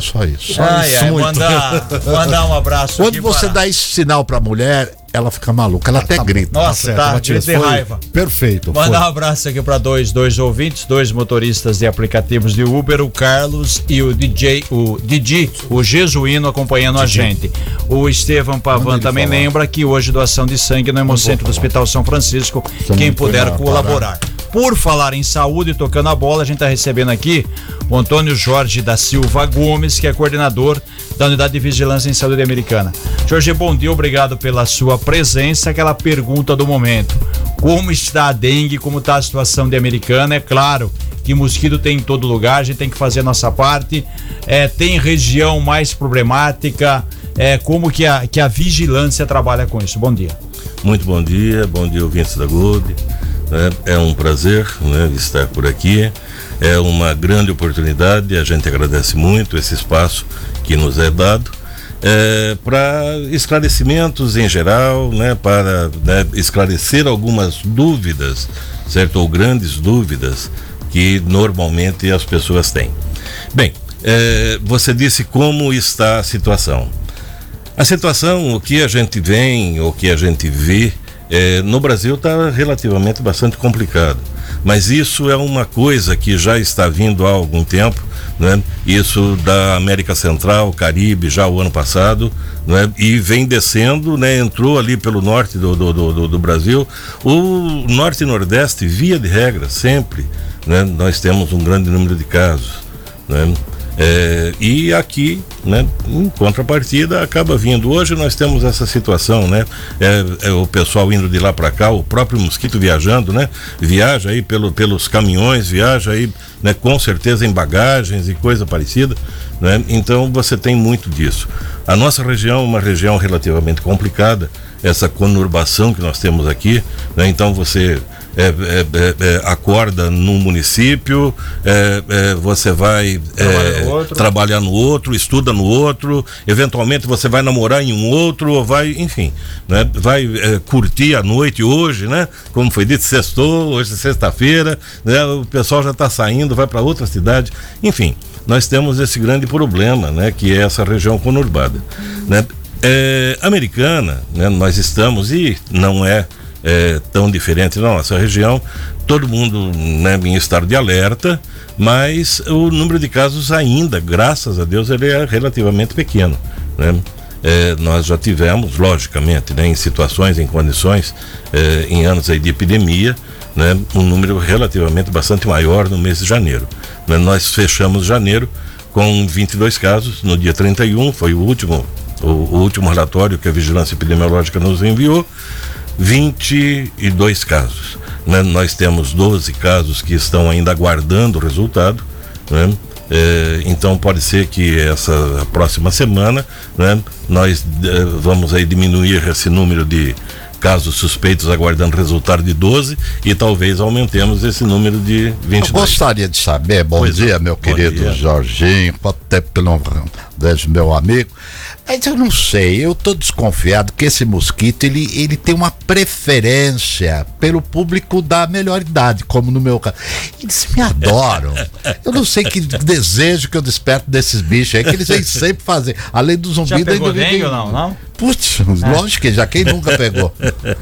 só isso. Ai, ai, muito. mandar, mandar um abraço Quando aqui você para- dá esse sinal pra mulher, ela fica maluca, ela até grita. Nossa, tá, Matias, grita de raiva. Perfeito. Mandar um foi. abraço aqui para dois, dois ouvintes, dois motoristas de aplicativos de Uber, o Carlos e o DJ, o Didi, o Jesuíno acompanhando a gente. O Estevam Pavan também falar. lembra que hoje doação de sangue no Hemocentro do Hospital São Francisco, quem puder na colaborar. Por falar em saúde tocando a bola, a gente está recebendo aqui o Antônio Jorge da Silva Gomes, que é coordenador da Unidade de Vigilância em Saúde Americana. Jorge, bom dia, obrigado pela sua presença. Aquela pergunta do momento: como está a dengue? Como está a situação de Americana? É claro que mosquito tem em todo lugar, a gente tem que fazer a nossa parte. É, tem região mais problemática? É, como que a, que a vigilância trabalha com isso? Bom dia. Muito bom dia, bom dia ouvintes da Globo. Né? É um prazer né, estar por aqui. É uma grande oportunidade, a gente agradece muito esse espaço que nos é dado. para esclarecimentos em geral, né, para né, esclarecer algumas dúvidas, certo? Ou grandes dúvidas que normalmente as pessoas têm. Bem, eh, você disse como está a situação. A situação, o que a gente vem, o que a gente vê, eh, no Brasil está relativamente bastante complicado. Mas isso é uma coisa que já está vindo há algum tempo, né? Isso da América Central, Caribe, já o ano passado, né? E vem descendo, né? Entrou ali pelo norte do, do, do, do Brasil. O norte e nordeste, via de regra, sempre, né? Nós temos um grande número de casos, né? É, e aqui, né, em contrapartida, acaba vindo. Hoje nós temos essa situação, né? É, é o pessoal indo de lá para cá, o próprio mosquito viajando, né? Viaja aí pelo, pelos caminhões, viaja aí, né, com certeza em bagagens e coisa parecida, né? Então você tem muito disso. A nossa região é uma região relativamente complicada, essa conurbação que nós temos aqui, né? Então você é, é, é, é, acorda num município, é, você vai Trabalha é, no trabalhar no outro, estuda no outro, eventualmente você vai namorar em um outro, ou vai, enfim, né? vai curtir a noite hoje, né? Como foi dito, sextou, hoje é sexta-feira, né? o pessoal já está saindo, vai para outra cidade, enfim, nós temos esse grande problema, né? Que é essa região conurbada, né? É, americana, né? Nós estamos e não é é, tão diferente na nossa região. Todo mundo né, em estado de alerta, mas o número de casos ainda, graças a Deus, ele é relativamente pequeno. Né? É, nós já tivemos, logicamente, né, em situações, em condições, é, em anos aí de epidemia, né, um número relativamente bastante maior no mês de janeiro. Né, nós fechamos janeiro com 22 casos, no dia 31, foi o último, o, o último relatório que a Vigilância Epidemiológica nos enviou, 22 casos. Né, nós temos 12 casos que estão ainda aguardando o resultado. Né, é, então pode ser que essa próxima semana né, nós é, vamos aí diminuir esse número de casos suspeitos aguardando resultado de 12 e talvez aumentemos esse número de 22. Eu gostaria de saber, bom pois dia, meu querido dia. Jorginho, quanto tempo vejo meu amigo. Mas eu não sei, eu tô desconfiado que esse mosquito ele, ele tem uma preferência pelo público da melhor idade, como no meu caso. Eles me adoram. Eu não sei que desejo que eu desperto desses bichos aí, que eles vêm sempre fazer. Além do zumbi, Já pegou ainda dengue não? não? Putz, é. lógico que já quem nunca pegou.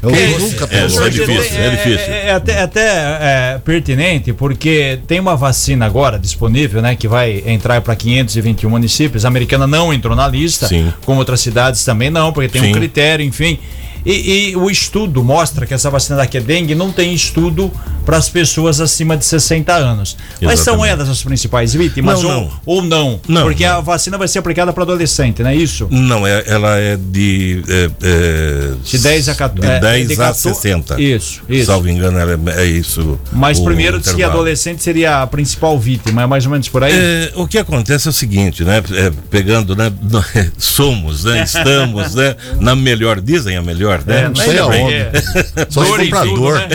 Eu é, nunca pegou. É, é difícil, é, difícil. É, é até, até pertinente, porque tem uma vacina agora disponível, né? Que vai entrar para 521 municípios. A americana não entrou na lista, Sim. como outras cidades também não, porque tem Sim. um critério, enfim. E, e, o estudo mostra que essa vacina da dengue não tem estudo para as pessoas acima de 60 anos. Exatamente. Mas são elas as principais vítimas não, ou, não. ou não? não Porque não. a vacina vai ser aplicada para adolescente, não é isso? Não, é, ela é de. É, é, de 10 a 14. De 10 é, de 14, a 60. Isso, isso. Salvo engano, é, é isso. Mas primeiro diz que adolescente seria a principal vítima, é mais ou menos por aí? É, o que acontece é o seguinte, né? Pegando, né? Somos, né? Estamos, né? Na melhor, dizem a melhor melhor, né? É, não sei aonde. É. Só dor comprador. Né?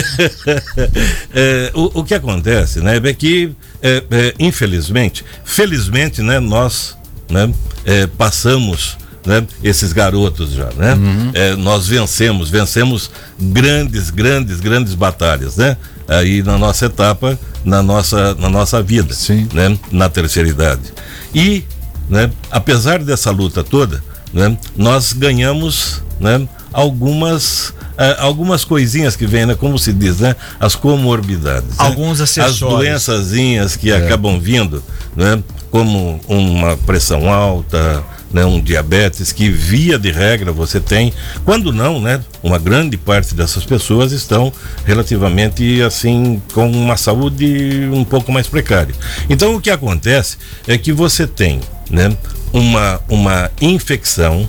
é, o, o, que acontece, né? É que, é, é, infelizmente, felizmente, né? Nós né, é, passamos né, esses garotos já, né? Uhum. É, nós vencemos, vencemos grandes, grandes, grandes batalhas, né? Aí na nossa etapa, na nossa, na nossa vida, Sim. né? Na terceira idade. E, né? Apesar dessa luta toda, né? Nós ganhamos, né? Algumas Uh, algumas coisinhas que vêm, né? Como se diz, né? As comorbidades. Né? Alguns né? acessórios. As doençazinhas que é. acabam vindo, né? Como uma pressão alta, né? Um diabetes que via de regra você tem. Quando não, né? Uma grande parte dessas pessoas estão relativamente assim com uma saúde um pouco mais precária. Então o que acontece é que você tem, né? Uma, uma infecção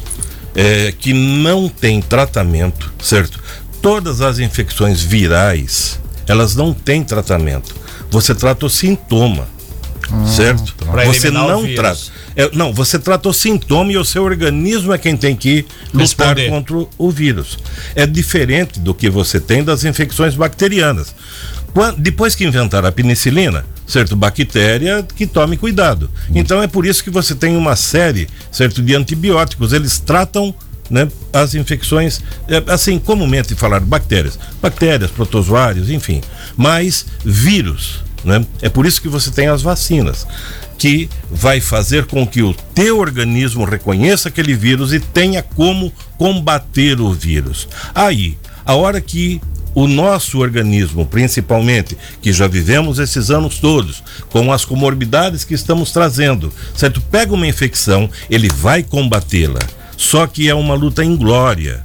é, que não tem tratamento, certo? Todas as infecções virais, elas não têm tratamento. Você trata o sintoma, hum, certo? Tá. Você não trata. É, não, você trata o sintoma e o seu organismo é quem tem que lutar Responder. contra o vírus. É diferente do que você tem das infecções bacterianas. Quando, depois que inventaram a penicilina, certo? Bactéria que tome cuidado. Então é por isso que você tem uma série, certo, de antibióticos. Eles tratam né, as infecções, é, assim, comumente falar bactérias, bactérias, protozoários, enfim, mas vírus, né? É por isso que você tem as vacinas, que vai fazer com que o teu organismo reconheça aquele vírus e tenha como combater o vírus. Aí, a hora que o nosso organismo, principalmente, que já vivemos esses anos todos, com as comorbidades que estamos trazendo, certo? Pega uma infecção, ele vai combatê-la. Só que é uma luta inglória.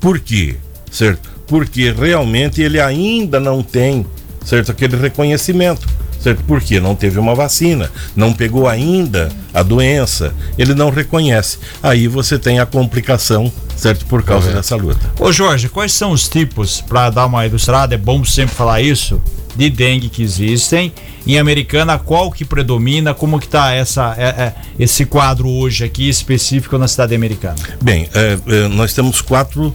Por quê? Certo? Porque realmente ele ainda não tem, certo, aquele reconhecimento certo? Porque não teve uma vacina, não pegou ainda a doença, ele não reconhece. Aí você tem a complicação, certo? Por causa dessa luta. Ô Jorge, quais são os tipos, para dar uma ilustrada, é bom sempre falar isso, de dengue que existem? Em Americana, qual que predomina? Como que está essa, é, é, esse quadro hoje aqui específico na cidade americana? Bem, é, é nós temos quatro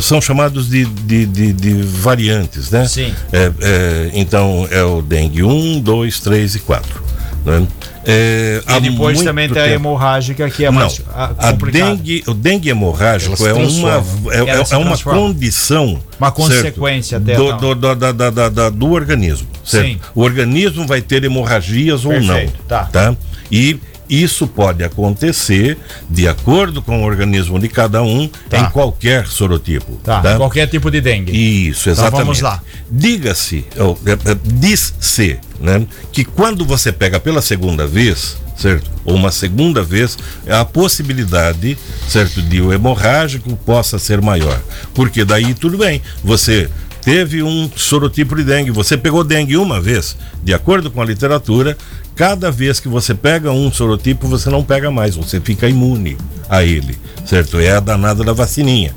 são chamados de, de, de, de variantes, né? Sim. É, é, então é o dengue 1, 2, 3 e 4. Né? É, e depois também tem a hemorrágica que é Não, mais a dengue, o dengue hemorrágico é uma, é, é, é uma condição uma consequência certo, do, do, do, da, da, do organismo certo? Sim. o organismo vai ter hemorragias Perfeito, ou não tá. tá? e Isso pode acontecer de acordo com o organismo de cada um Tá. em qualquer sorotipo. Tá, qualquer tipo de dengue. Isso, Então exatamente. vamos lá. Diga-se, é, é, diz-se, né, que quando você pega pela segunda vez, certo? Ou uma segunda vez, a possibilidade, certo, de o hemorrágico possa ser maior. Porque daí tudo bem, você teve um sorotipo de dengue, você pegou dengue uma vez, de acordo com a literatura, cada vez que você pega um sorotipo, você não pega mais, você fica imune a ele, certo? É a danada da vacininha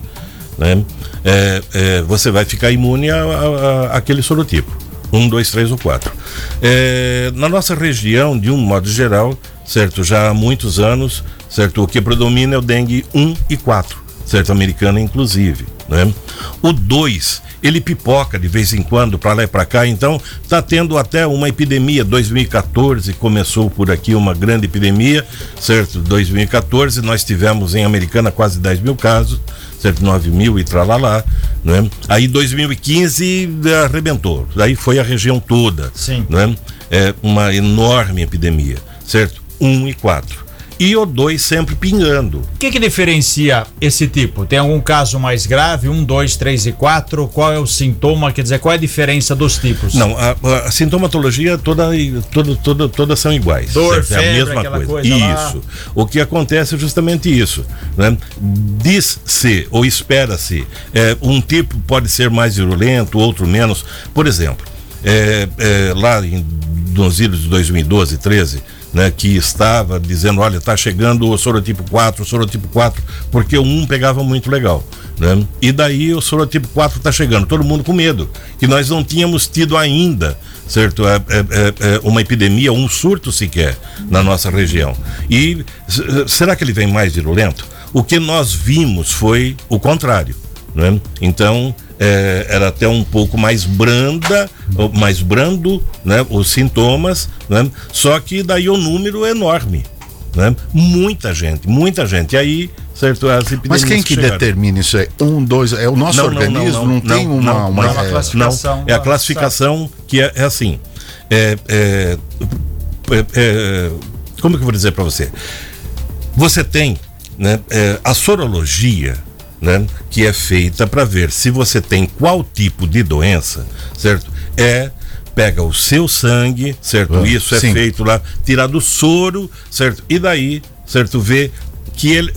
né? É, é, você vai ficar imune a, a- a- àquele sorotipo. Um, dois, três ou quatro. É, na nossa região, de um modo geral, certo? Já há muitos anos, certo? O que predomina é o dengue 1 e 4, certo? Americana, inclusive. Né? O 2, ele pipoca de vez em quando para lá e para cá, então está tendo até uma epidemia. 2014 começou por aqui uma grande epidemia, certo? 2014 nós tivemos em Americana quase 10 mil casos, certo? 9 mil e tralalá, né? Aí 2015 arrebentou, daí foi a região toda, Sim. né? É uma enorme epidemia, certo? 1 e 4. E o 2 sempre pingando. O que, que diferencia esse tipo? Tem algum caso mais grave? Um, dois, três e quatro? Qual é o sintoma? Quer dizer, qual é a diferença dos tipos? Não, a, a sintomatologia toda, toda, toda, todas são iguais. Dor, certo? é a febre, mesma coisa. coisa lá. isso. O que acontece é justamente isso. Né? Diz-se ou espera-se, é, um tipo pode ser mais virulento, outro menos. Por exemplo, é, é, lá em, nos idos de 2012, 13, né, que estava dizendo, olha, está chegando o sorotipo 4, o sorotipo 4, porque o 1 pegava muito legal. Né? E daí o sorotipo 4 está chegando, todo mundo com medo, que nós não tínhamos tido ainda, certo, é, é, é, é, uma epidemia, um surto sequer na nossa região. E será que ele vem mais virulento? O que nós vimos foi o contrário. Né? Então, é, era até um pouco mais branda, mais brando, né? Os sintomas, né? Só que daí o número é enorme, né? Muita gente, muita gente. E aí, certo, as epidemias Mas quem que chegaram. determina isso aí? Um, dois, é o nosso organismo? Não, tem uma. não, uma não, uma é, classificação. não, é a classificação que é, é assim. É, é, é, é, como que eu vou dizer para você? Você tem né, é, a sorologia, né, que é feita para ver se você tem qual tipo de doença, certo? É pega o seu sangue, certo? Ah, Isso é sim. feito lá, tirar do soro, certo? E daí, certo? Ver que ele,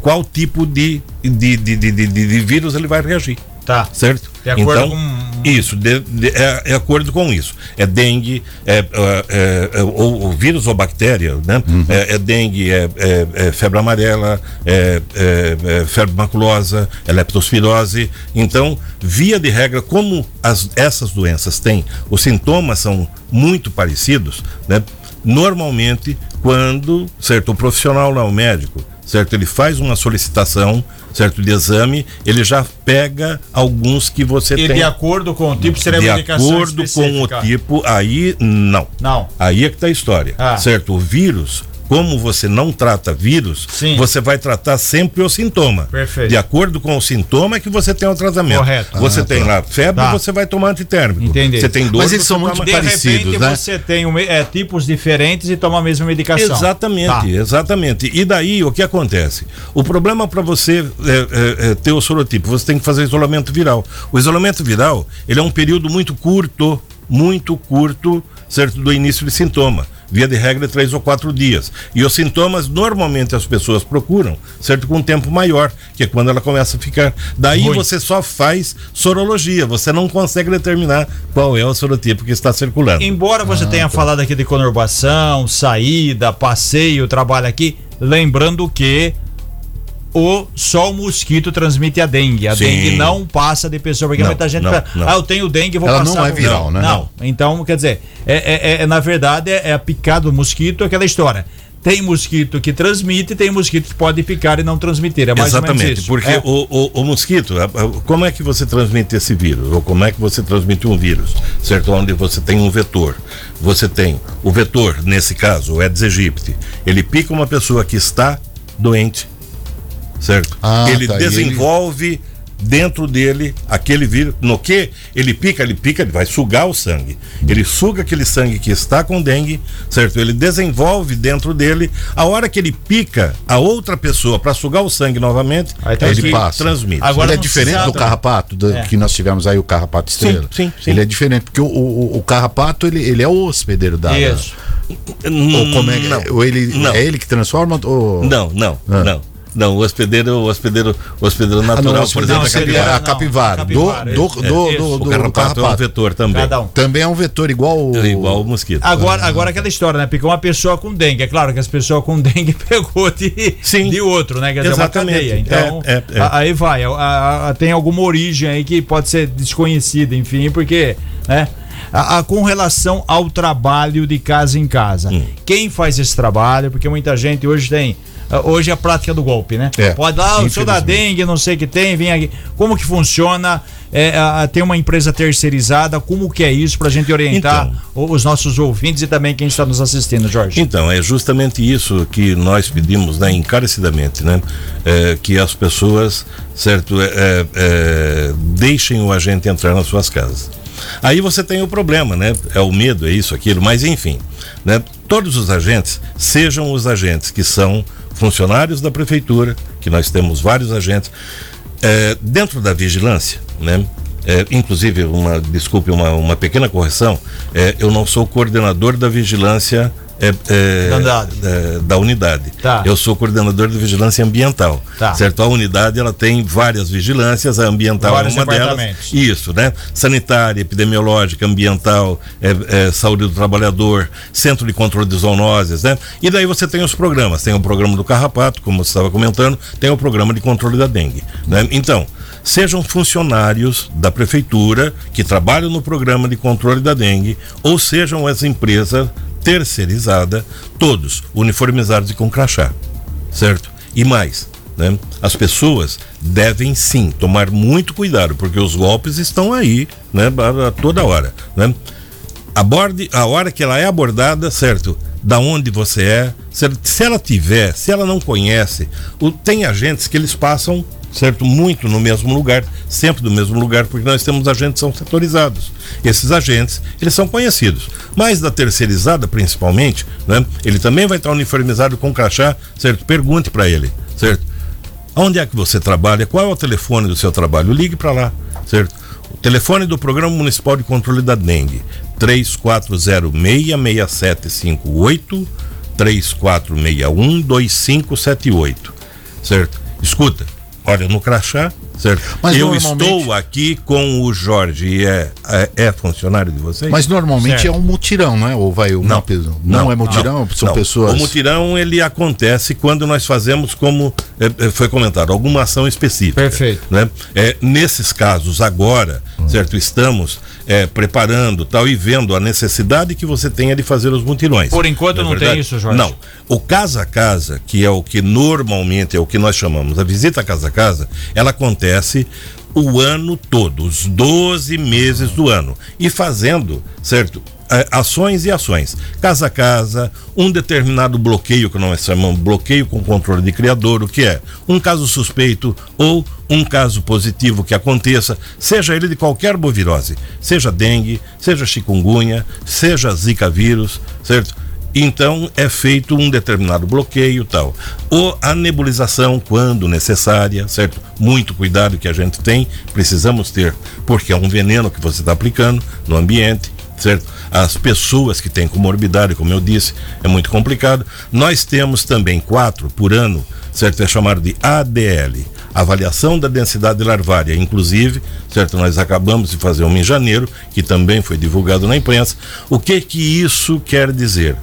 qual tipo de, de, de, de, de, de vírus ele vai reagir Tá. certo? De acordo então, com- Isso, de, de, é, é acordo com isso. É dengue, é, é, é, é, ou, ou vírus ou bactéria, né? É, é dengue, é, é- é febre amarela, é, é- é febre maculosa, é leptospirose. Então, via de regra, como as, essas doenças têm, os sintomas são muito parecidos, né? Normalmente, quando, certo, o profissional lá, o médico, certo? Ele faz uma solicitação, certo, de exame, ele já pega alguns que você E tem. de acordo com o tipo, seria De acordo com o específica. tipo, aí não. Não. Aí é que tá a história. Ah. Certo? O vírus, como você não trata vírus, Sim. você vai tratar sempre o sintoma. Perfeito. De acordo com o sintoma é que você tem o tratamento. Correto. Você Ah, tem tá. lá febre, Tá. você vai tomar antitérmico. Entendi. Você tem dor, Mas eles são toma- muito De parecidos, repente né? você tem um, é, tipos diferentes e toma a mesma medicação. Exatamente, Tá. exatamente. E daí o que acontece? O problema para você é, é, é, ter o sorotipo, você tem que fazer isolamento viral. O isolamento viral, ele é um período muito curto, muito curto, certo, do início de sintoma. Via de regra, três ou quatro dias. E os sintomas, normalmente, as pessoas procuram, certo? Com um tempo maior, que é quando ela começa a ficar. Daí Ruim. você só faz sorologia, você não consegue determinar qual é o sorotipo que está circulando. Embora você Ah, tenha tá. falado aqui de conurbação, saída, passeio, trabalho aqui, lembrando que o só o mosquito transmite a dengue. A Sim. dengue não passa de pessoa, porque Não, muita gente não, fala, não. ah, eu tenho dengue, vou Ela passar. não é viral, né? Não. Então, quer dizer, é, é- é- na verdade é, é a picada do mosquito, aquela história. Tem mosquito que transmite, tem mosquito que pode picar e não transmitir. É mais Exatamente, porque É. o, o, o mosquito, como é que você transmite esse vírus? Ou como é que você transmite um vírus? Certo? Onde você tem um vetor. Você tem o vetor, nesse caso, o Aedes aegypti. Ele pica uma pessoa que está doente. Certo? Ah, ele tá, e ele- desenvolve dentro dele aquele vírus. No que ele pica, ele pica, ele vai sugar o sangue. Ele suga aquele sangue que está com dengue, certo? Ele desenvolve dentro dele. A hora que ele pica a outra pessoa para sugar o sangue novamente, aí tá ele passa. transmite. Agora ele é diferente do carrapato do, é. que nós tivemos aí o carrapato estrela. Sim, sim, sim. Ele é diferente porque o, o, o carrapato ele, ele é o hospedeiro da. Isso. Ou como é, não, ou ele não. é ele que transforma ou Não, não, ah. não. Não, o hospedeiro, o hospedeiro, o hospedeiro natural, ah, não, por exemplo, não, a capivara. a capivara. do, do, é, do, do, do, o carrapato, é um vetor também. Um. Também é um vetor igual o... É igual o mosquito. Agora, agora aquela história, né? Porque uma pessoa com dengue, é claro que as pessoas com dengue pegou de, Sim. de outro, né? Quer dizer, Exatamente. uma cadeia. Então, é, é, é. aí vai. A, a, tem alguma origem aí que pode ser desconhecida, enfim, porque, né? A, a, com relação ao trabalho de casa em casa. Hum. Quem faz esse trabalho? Porque muita gente hoje tem hoje é a prática do golpe, né? É, Pode lá, o senhor da dengue, não sei o que tem, vem aqui. Como que funciona? É, a, tem uma empresa terceirizada, como que é isso para a gente orientar então, os nossos ouvintes e também quem está nos assistindo, Jorge? Então, é justamente isso que nós pedimos, né, encarecidamente, né? É, que as pessoas, certo, é, é, é deixem o agente entrar nas suas casas. Aí você tem o problema, né? É o medo, é isso, aquilo, mas enfim, né? Todos os agentes, sejam os agentes que são funcionários da prefeitura, que nós temos vários agentes, é, dentro da vigilância, né? É, inclusive, uma, desculpe, uma, uma pequena correção, é, eu não sou coordenador da vigilância é, é, é, da unidade. Tá. Eu sou coordenador de vigilância ambiental. Tá. Certo? A unidade ela tem várias vigilâncias, a ambiental vários é uma delas. Isso, né? Sanitária, epidemiológica, ambiental, é, é, saúde do trabalhador, centro de controle de zoonoses, né? E daí você tem os programas. Tem o programa do carrapato, como você estava comentando, tem o programa de controle da dengue. Né? Então, sejam funcionários da prefeitura que trabalham no programa de controle da dengue ou sejam as empresas terceirizada, todos uniformizados e com crachá, certo? E mais, né? As pessoas devem sim tomar muito cuidado, porque os golpes estão aí, né? A toda hora, né? Aborde a hora que ela é abordada, certo? Da onde você é, se ela tiver, se ela não conhece, o, tem agentes que eles passam certo? Muito no mesmo lugar, sempre no mesmo lugar, porque nós temos agentes que são setorizados. Esses agentes, eles são conhecidos. Mas da terceirizada, principalmente, né? Ele também vai estar uniformizado com crachá, certo? Pergunte para ele, certo? Onde é que você trabalha? Qual é o telefone do seu trabalho? Ligue para lá, certo? O telefone do Programa Municipal de Controle da Dengue, 3406-6758, 3461-2578, certo? Escuta, olha no crachá, certo? Mas eu normalmente... estou aqui com o Jorge e é, é, é, funcionário de vocês? Mas normalmente certo. é um mutirão, né? Ou vai uma não, não, não é mutirão, não, são não. pessoas. O mutirão ele acontece quando nós fazemos como é, é foi comentado alguma ação específica. Perfeito. Né? É, nesses casos agora, hum. certo? Estamos é, preparando tal e vendo a necessidade que você tenha de fazer os mutirões. Por enquanto não, é não tem isso, Jorge. Não. O casa a casa, que é o que normalmente é o que nós chamamos a visita casa a casa, ela acontece o ano todo, os 12 meses do ano. E fazendo, certo? É, ações e ações. Casa a casa, um determinado bloqueio, que nós chamamos bloqueio com controle de criador, o que é? Um caso suspeito ou um caso positivo que aconteça, seja ele de qualquer bovirose, seja dengue, seja chikungunya, seja zika vírus, certo? Então é feito um determinado bloqueio tal. Ou a nebulização quando necessária, certo? Muito cuidado que a gente tem, precisamos ter, porque é um veneno que você está aplicando no ambiente, certo? As pessoas que têm comorbidade, como eu disse, é muito complicado. Nós temos também quatro por ano, certo? É chamado de ADL, avaliação da densidade larvária. Inclusive, certo? Nós acabamos de fazer uma em janeiro, que também foi divulgado na imprensa. O que que isso quer dizer?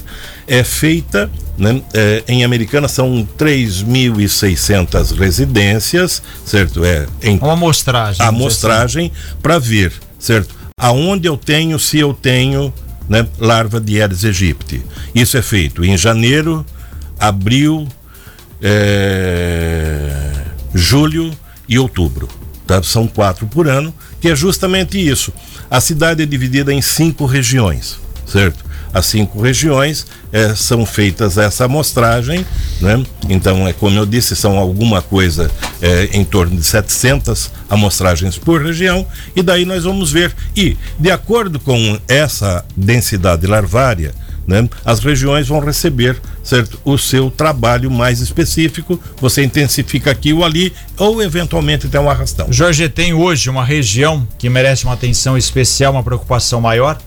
É feita né, é, em Americana são 3.600 residências, certo? É em uma amostragem. A amostragem assim. para ver, certo? Aonde eu tenho, se eu tenho né, larva de Aedes aegypti. Isso é feito em janeiro, abril, é, julho e outubro. Tá? São quatro por ano, que é justamente isso. A cidade é dividida em cinco regiões, certo? As cinco regiões é, são feitas essa amostragem, né? Então, é como eu disse, são alguma coisa é, em torno de 700 amostragens por região, e daí nós vamos ver. E, de acordo com essa densidade larvária, né, as regiões vão receber certo, o seu trabalho mais específico. Você intensifica aqui ou ali, ou eventualmente tem um arrastão. Jorge, tem hoje uma região que merece uma atenção especial, uma preocupação maior?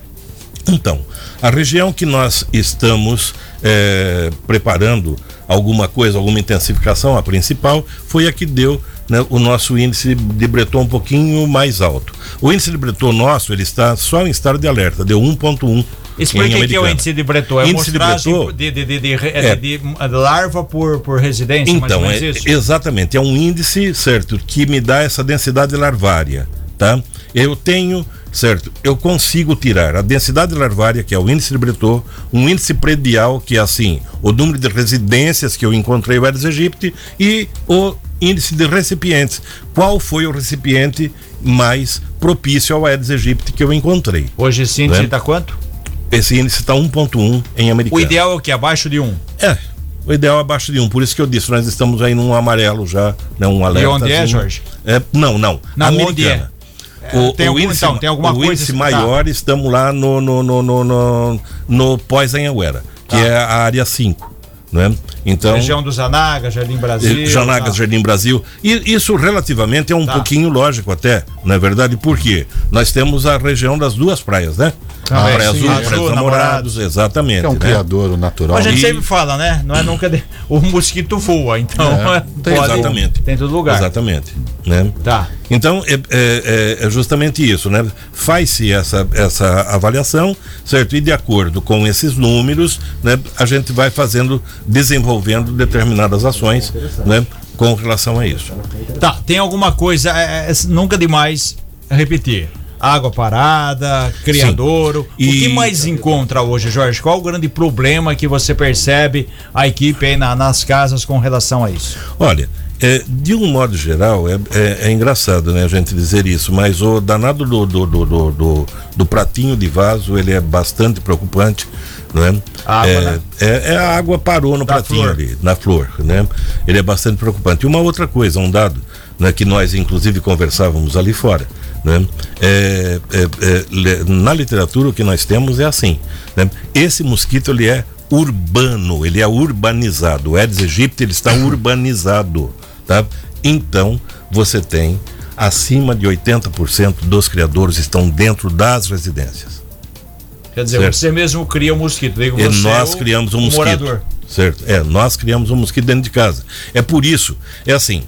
Então, a região que nós estamos é, preparando alguma coisa, alguma intensificação, a principal, foi a que deu né, o nosso índice de Breton um pouquinho mais alto. O índice de Breton nosso, ele está só em estado de alerta, deu 1.1 Explique o que é o índice de Breton. É índice de, Breton, de, de, de, de, é. de, larva por, por residência, então, é, Exatamente, é um índice, certo, que me dá essa densidade larvária, tá? Eu tenho certo? Eu consigo tirar a densidade larvária, que é o índice de Breton, um índice predial, que é assim, o número de residências que eu encontrei Aedes aegypti, e o índice de recipientes. Qual foi o recipiente mais propício ao Aedes aegypti que eu encontrei? Hoje esse índice está né? quanto? Esse índice está 1.1 em americano. O ideal é o que? Abaixo de 1? É. O ideal é abaixo de 1, por isso que eu disse, nós estamos aí num amarelo já, né, um alerta. E onde é, Jorge? É, não, não. Não, americana. onde é? O, tem, o algum, índice, então, tem alguma o coisa índice tá. maior, tá. estamos lá no, no, no, no, no, no pós-Anhanguera, que tá. é a área 5. Né? Então, região dos Zanagas, Jardim Brasil. Zanagas, tá. Jardim Brasil. E isso relativamente é um tá. pouquinho lógico até, não é verdade? Porque nós temos a região das duas praias, né? Ah, a Praia Azul, Praia dos Namorados, exatamente. é um né? criador natural. Mas a gente e... sempre fala, né? Não é nunca. De... O mosquito voa, então. É. Tem, pode... Exatamente. Tem todo lugar. Exatamente. Né? Tá. Então, é, é, é justamente isso, né? Faz-se essa, essa avaliação, certo? E de acordo com esses números, né, a gente vai fazendo, desenvolvendo determinadas ações, né? Com relação a isso. Tá, tem alguma coisa, é, é nunca demais repetir água parada, criadouro. E... O que mais encontra hoje, Jorge? Qual o grande problema que você percebe a equipe aí na, nas casas com relação a isso? Olha, é, de um modo geral, é, é, é, engraçado né, a gente dizer isso, mas o danado do, do, do, do, do pratinho de vaso ele é bastante preocupante. Né? Água, é, né? é, é, a água parou no da pratinho flor. ali, na flor. Né? Ele é bastante preocupante. E uma outra coisa, um dado né, que nós inclusive conversávamos ali fora. Né? É, é, é, na literatura o que nós temos é assim. Né? Esse mosquito ele é urbano, ele é urbanizado. O Aedes aegypti ele está urbanizado, tá? Então você tem acima de 80% dos criadores estão dentro das residências. Quer dizer, certo? você mesmo cria um mosquito. Digo, e nós é criamos um mosquito. Morador. Certo? É, nós criamos um mosquito dentro de casa. É por isso, é assim,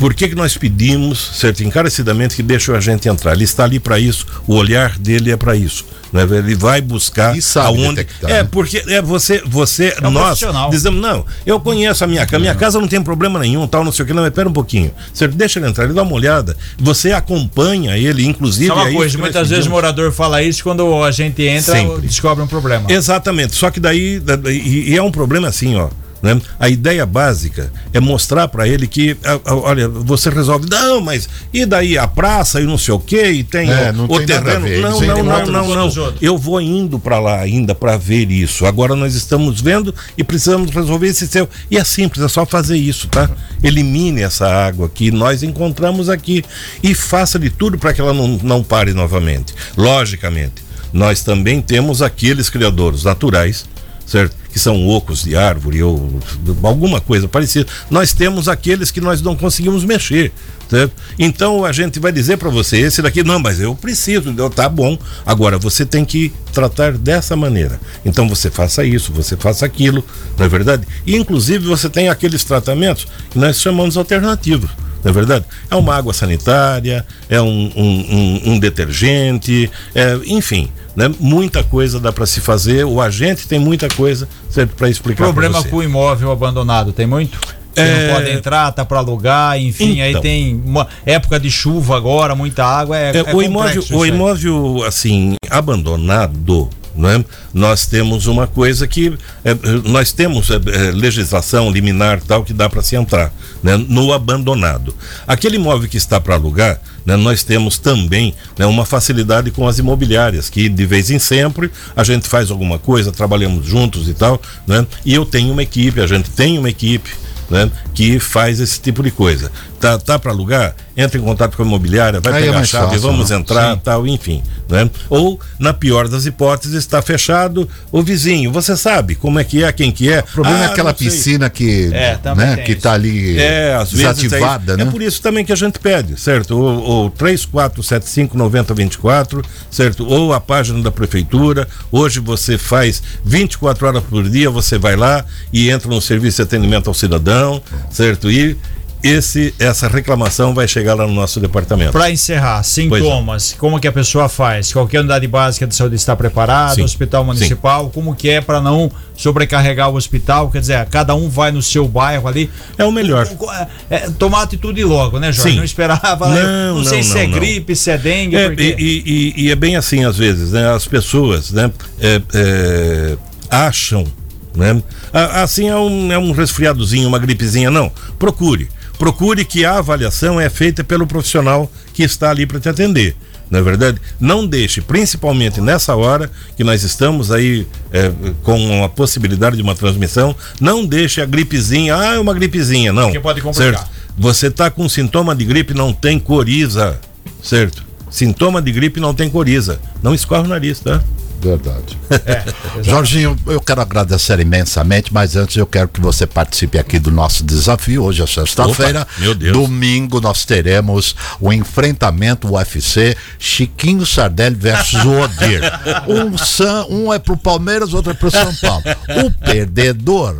por que, que nós pedimos, certo, encarecidamente que deixe a gente entrar? Ele está ali para isso, o olhar dele é para isso. Né? Ele vai buscar e sabe aonde. Detectar, é, né? porque é você, você é um nós dizemos, não, eu conheço a minha casa, minha casa não tem problema nenhum, tal, não sei o que, não, mas pera um pouquinho. Você deixa ele entrar, ele dá uma olhada, você acompanha ele, inclusive. Só uma é coisa, muitas vezes o morador fala isso quando a gente entra, Sempre. descobre um problema. Exatamente, só que daí, e, e é um problema assim, ó. Né? A ideia básica é mostrar para ele que, olha, você resolve, não, mas e daí a praça e não sei o que, e tem é, o, o terreno. Não, não, não, não, não. Eu vou indo para lá ainda para ver isso. Agora nós estamos vendo e precisamos resolver esse seu. E é simples, é só fazer isso, tá? Elimine essa água que nós encontramos aqui e faça de tudo para que ela não, não pare novamente. Logicamente, nós também temos aqueles criadores naturais certo? Que são ocos de árvore ou alguma coisa parecida. Nós temos aqueles que nós não conseguimos mexer, certo? Então a gente vai dizer para você, esse daqui, não, mas eu preciso, tá bom. Agora você tem que tratar dessa maneira. Então você faça isso, você faça aquilo, não é verdade? E inclusive você tem aqueles tratamentos que nós chamamos alternativos não é verdade? É uma água sanitária, é um, um, um, um detergente, é, enfim, né? Muita coisa dá para se fazer. O agente tem muita coisa para explicar. Problema com o imóvel abandonado tem muito? Você é... não pode entrar, tá para alugar, enfim, então, aí tem uma época de chuva agora, muita água. É, é, é o imóvel, o imóvel assim abandonado né? Nós temos uma coisa que é, nós temos é, é, legislação liminar tal que dá para se entrar né? no abandonado. Aquele imóvel que está para alugar, né? nós temos também né, uma facilidade com as imobiliárias que de vez em sempre a gente faz alguma coisa, trabalhamos juntos e tal, né? E eu tenho uma equipe, a gente tem uma equipe né, que faz esse tipo de coisa. Tá, tá para alugar? Entra em contato com a imobiliária, vai Aí é pegar a mais chave, fácil, vamos né? entrar, tal, enfim. Né? Ou, na pior das hipóteses, está fechado o vizinho. Você sabe como é que é, quem que é. O problema é aquela piscina que, É, né, que isso. tá ali É, desativada, é, né? é por isso também que a gente pede, certo? O, o 3475 9024, certo? Ou a página da prefeitura. Hoje você faz 24 horas por dia, você vai lá e entra no serviço de atendimento ao cidadão, certo? E esse, essa reclamação vai chegar lá no nosso departamento. Para encerrar, sintomas, como que a pessoa faz? Qualquer unidade básica de saúde está preparada, Sim. hospital municipal, como que é para não sobrecarregar o hospital? Quer dizer, cada um vai no seu bairro ali. É o melhor. É, tomar atitude logo, né, Jorge? Sim. Não esperava, Não, não, não, sei se é não, não. gripe, se é dengue, É, porque... e, e- e é bem assim às vezes, né? As pessoas, né? é, é, acham, né? Assim é um, é um resfriadozinho, uma gripezinha, não. Procure. Procure que a avaliação é feita pelo profissional que está ali para te atender. Não é verdade? Não deixe, principalmente nessa hora que nós estamos aí é, com a possibilidade de uma transmissão, não deixe a gripezinha, ah, é uma gripezinha, não. Porque pode complicar. Certo? Você está com sintoma de gripe, não tem coriza, certo? Sintoma de gripe não tem coriza. Não escorre o nariz, tá? Verdade. Jorginho, eu quero agradecer imensamente, mas antes eu quero que você participe aqui do nosso desafio. Hoje é sexta-feira. Opa, meu Deus. Domingo nós teremos o enfrentamento UFC Chiquinho Sardelli versus o Odir. Um, um é pro Palmeiras, outro é pro São Paulo. O perdedor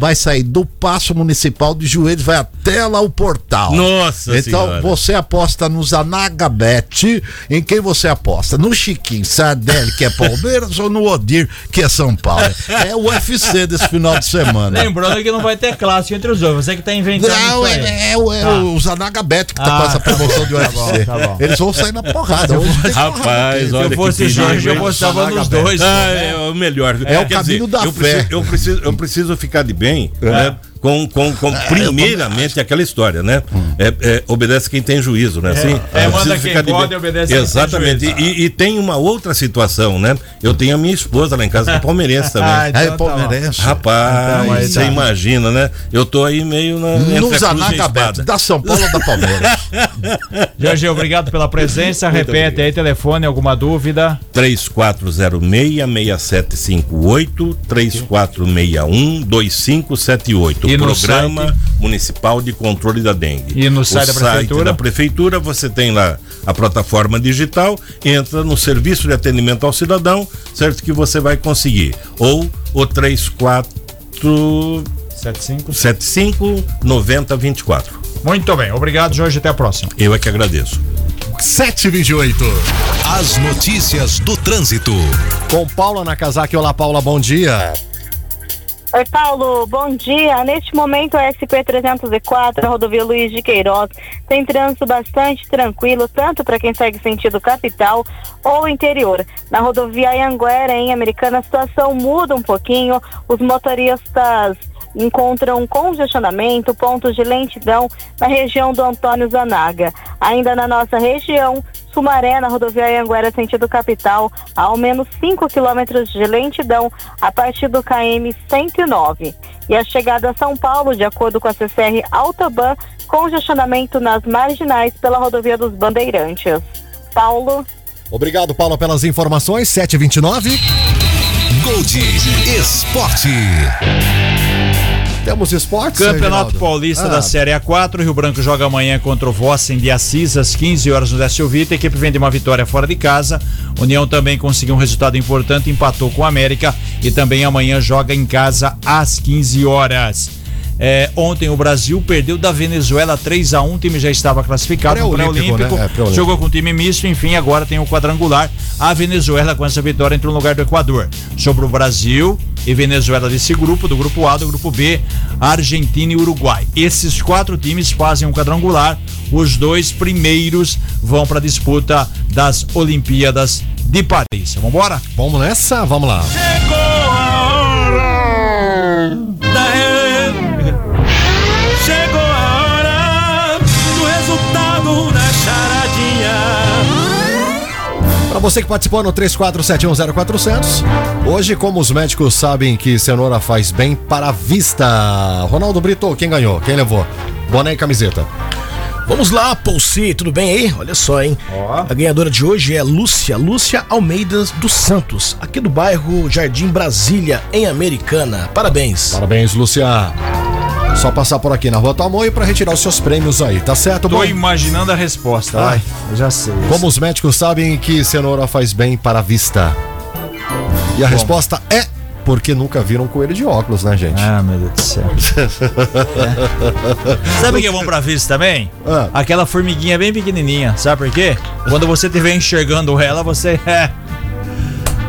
vai sair do Paço Municipal de Joelhos, vai até lá o portal. Nossa Então Senhora. você aposta no Zanagabet. Em quem você aposta? No Chiquinho Sardelli, que é Palmeiras, ou no Odir, que é São Paulo? É o UFC desse final de semana. Lembrando que não vai ter clássico entre os dois, você que tá inventando Não, isso aí. é, é o- é Tá. o Zanagabet que tá Ah, com essa tá promoção de tá UFC. bom, tá bom. Eles vão sair na porrada. Hoje tem porrada. Rapaz, Se olha eu fosse que Jorge, eu hein? nos Zanagabet. dois. Ah, é o melhor. É o caminho da eu fé. Preciso, eu, preciso, eu preciso ficar de bem, né? Com, com, com primeiramente aquela história, né? É, é, obedece quem tem juízo, né? Assim, é, manda quem ficar de pode, obedece quem tem Exatamente. juízo. E, e tem uma outra situação, né? Eu tenho a minha esposa lá em casa, que é palmeirense também. Ah, então É tá palmeirense. Rapaz, Então, você tá. imagina, né? Eu tô aí meio na. entre a No cruz a Zanagabet, espada. da São Paulo ou da Palmeiras? Jorge, obrigado pela presença. Repete aí, telefone, alguma dúvida? 3406-6758, 3461-2578. E no Programa site? Municipal de Controle da Dengue. E no O site da Prefeitura? da Prefeitura, você tem lá a plataforma digital, entra no Serviço de Atendimento ao Cidadão, certo? Que você vai conseguir. Ou o 3475 75. 9024. Muito bem, obrigado, Jorge. Até a próxima. Eu é que agradeço. 728. As notícias do trânsito. Com Paula Nakazaki. Olá, Paula, bom dia. Oi, Paulo, bom dia. Neste momento, a SP-304, a rodovia Luiz de Queiroz, tem trânsito bastante tranquilo, tanto para quem segue sentido capital ou interior. Na rodovia Anhanguera, em Americana, a situação muda um pouquinho. Os motoristas encontram congestionamento, pontos de lentidão na região do Antônio Zanaga. Ainda na nossa região, Sumaré, na rodovia Anhanguera, sentido capital, há ao menos 5 quilômetros de lentidão a partir do KM 109. E a chegada a São Paulo, de acordo com a CCR Autoban, congestionamento nas marginais pela rodovia dos Bandeirantes. Paulo. Obrigado, Paula, pelas informações. 729. Gold Esporte. Temos esportes, Campeonato? Paulista Ah, da Série A4, Rio Branco joga amanhã contra o Vossen de Assis às 15 horas no Décio Vita. A equipe vem de uma vitória fora de casa. União também conseguiu um resultado importante, empatou com o América e também amanhã joga em casa às 15 horas. É, ontem o Brasil perdeu da Venezuela 3 a 1 o time já estava classificado no Pré-olímpico, pré-olímpico, né? É, jogou com time misto, enfim, agora tem o quadrangular. A Venezuela com essa vitória entrou no lugar do Equador. Sobre o Brasil e Venezuela desse grupo, do grupo A, do grupo B, Argentina e Uruguai. Esses quatro times fazem um quadrangular. Os dois primeiros vão para a disputa das Olimpíadas de Paris. Vamos embora? Vamos nessa? Vamos lá. Chegou você que participou no 34710400. Hoje, como os médicos sabem que cenoura faz bem para a vista. Ronaldo Brito, quem ganhou? Quem levou? Boné e camiseta. Vamos lá, Paulci, tudo bem aí? Olha só, hein? A ganhadora de hoje é Lúcia, Lúcia Almeida dos Santos, aqui do bairro Jardim Brasília, em Americana. Parabéns. Parabéns, Lúcia. Só passar por aqui na Rua Tamoio para retirar os seus prêmios aí, tá certo? Tô Bom, imaginando a resposta. Ai, eu já sei. como os médicos sabem que cenoura faz bem para a vista? E a resposta é porque nunca viram um coelho de óculos, né, gente? Ah, meu Deus do céu. É. Sabe o que é bom pra vista também? Ah. Aquela formiguinha bem pequenininha. Sabe por quê? Quando você estiver enxergando ela, você.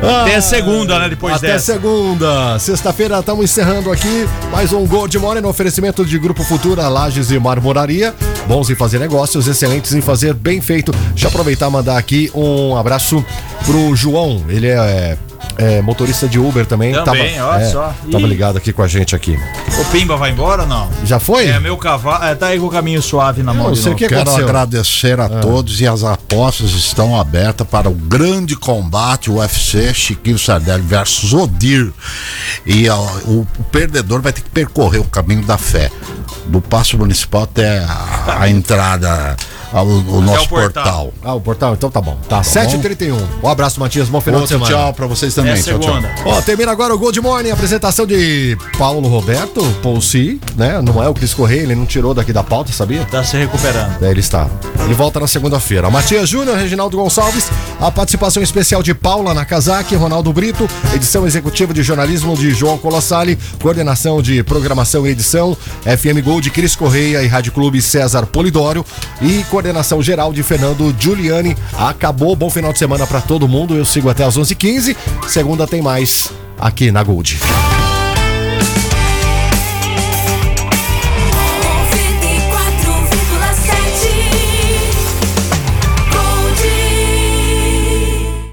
É. Até segunda, né? Depois Ah, Até dessa. segunda. Sexta-feira estamos encerrando aqui mais um Gold Morning no oferecimento de Grupo Futura, Lages e Marmoraria. Bons em fazer negócios, excelentes em fazer bem feito. Deixa eu aproveitar e mandar aqui um abraço pro João. Ele é, é motorista de Uber também. Também, tava, olha é, só. Tava Ih. ligado aqui com a gente aqui. O Pimba vai embora ou não? Já foi? É, meu cavalo. É, tá aí com o caminho suave na mão. não sei o que Quero aconteceu? agradecer a todos e as apostas estão abertas para o grande combate UFC Chiquinho Sardelli versus Odir. E ó, o, o perdedor vai ter que percorrer o caminho da fé, do Passo Municipal até a, a entrada ao, ao nosso o portal. portal. Ah, o portal, então tá bom. Tá, 7h31. Um abraço, Matias. Bom final Outro de semana. tchau para vocês também. É tchau, tchau. Ó, termina agora o Gold Morning, apresentação de Paulo Roberto, Paulci, né? Não é o Cris Correia, ele não tirou daqui da pauta, sabia? Tá se recuperando. Daí ele está. Ele volta na segunda-feira. Matias Júnior, Reginaldo Gonçalves, a participação especial de Paula Nakazaki, Ronaldo Brito, edição executiva de jornalismo de João Colossali, coordenação de programação e edição, FM Gold, Cris Correia e Rádio Clube César Polidório e coordenação geral de Fernando Giuliani. Acabou, bom final de semana para todo mundo. Eu sigo até às 11h15. Segunda tem mais aqui na Gold.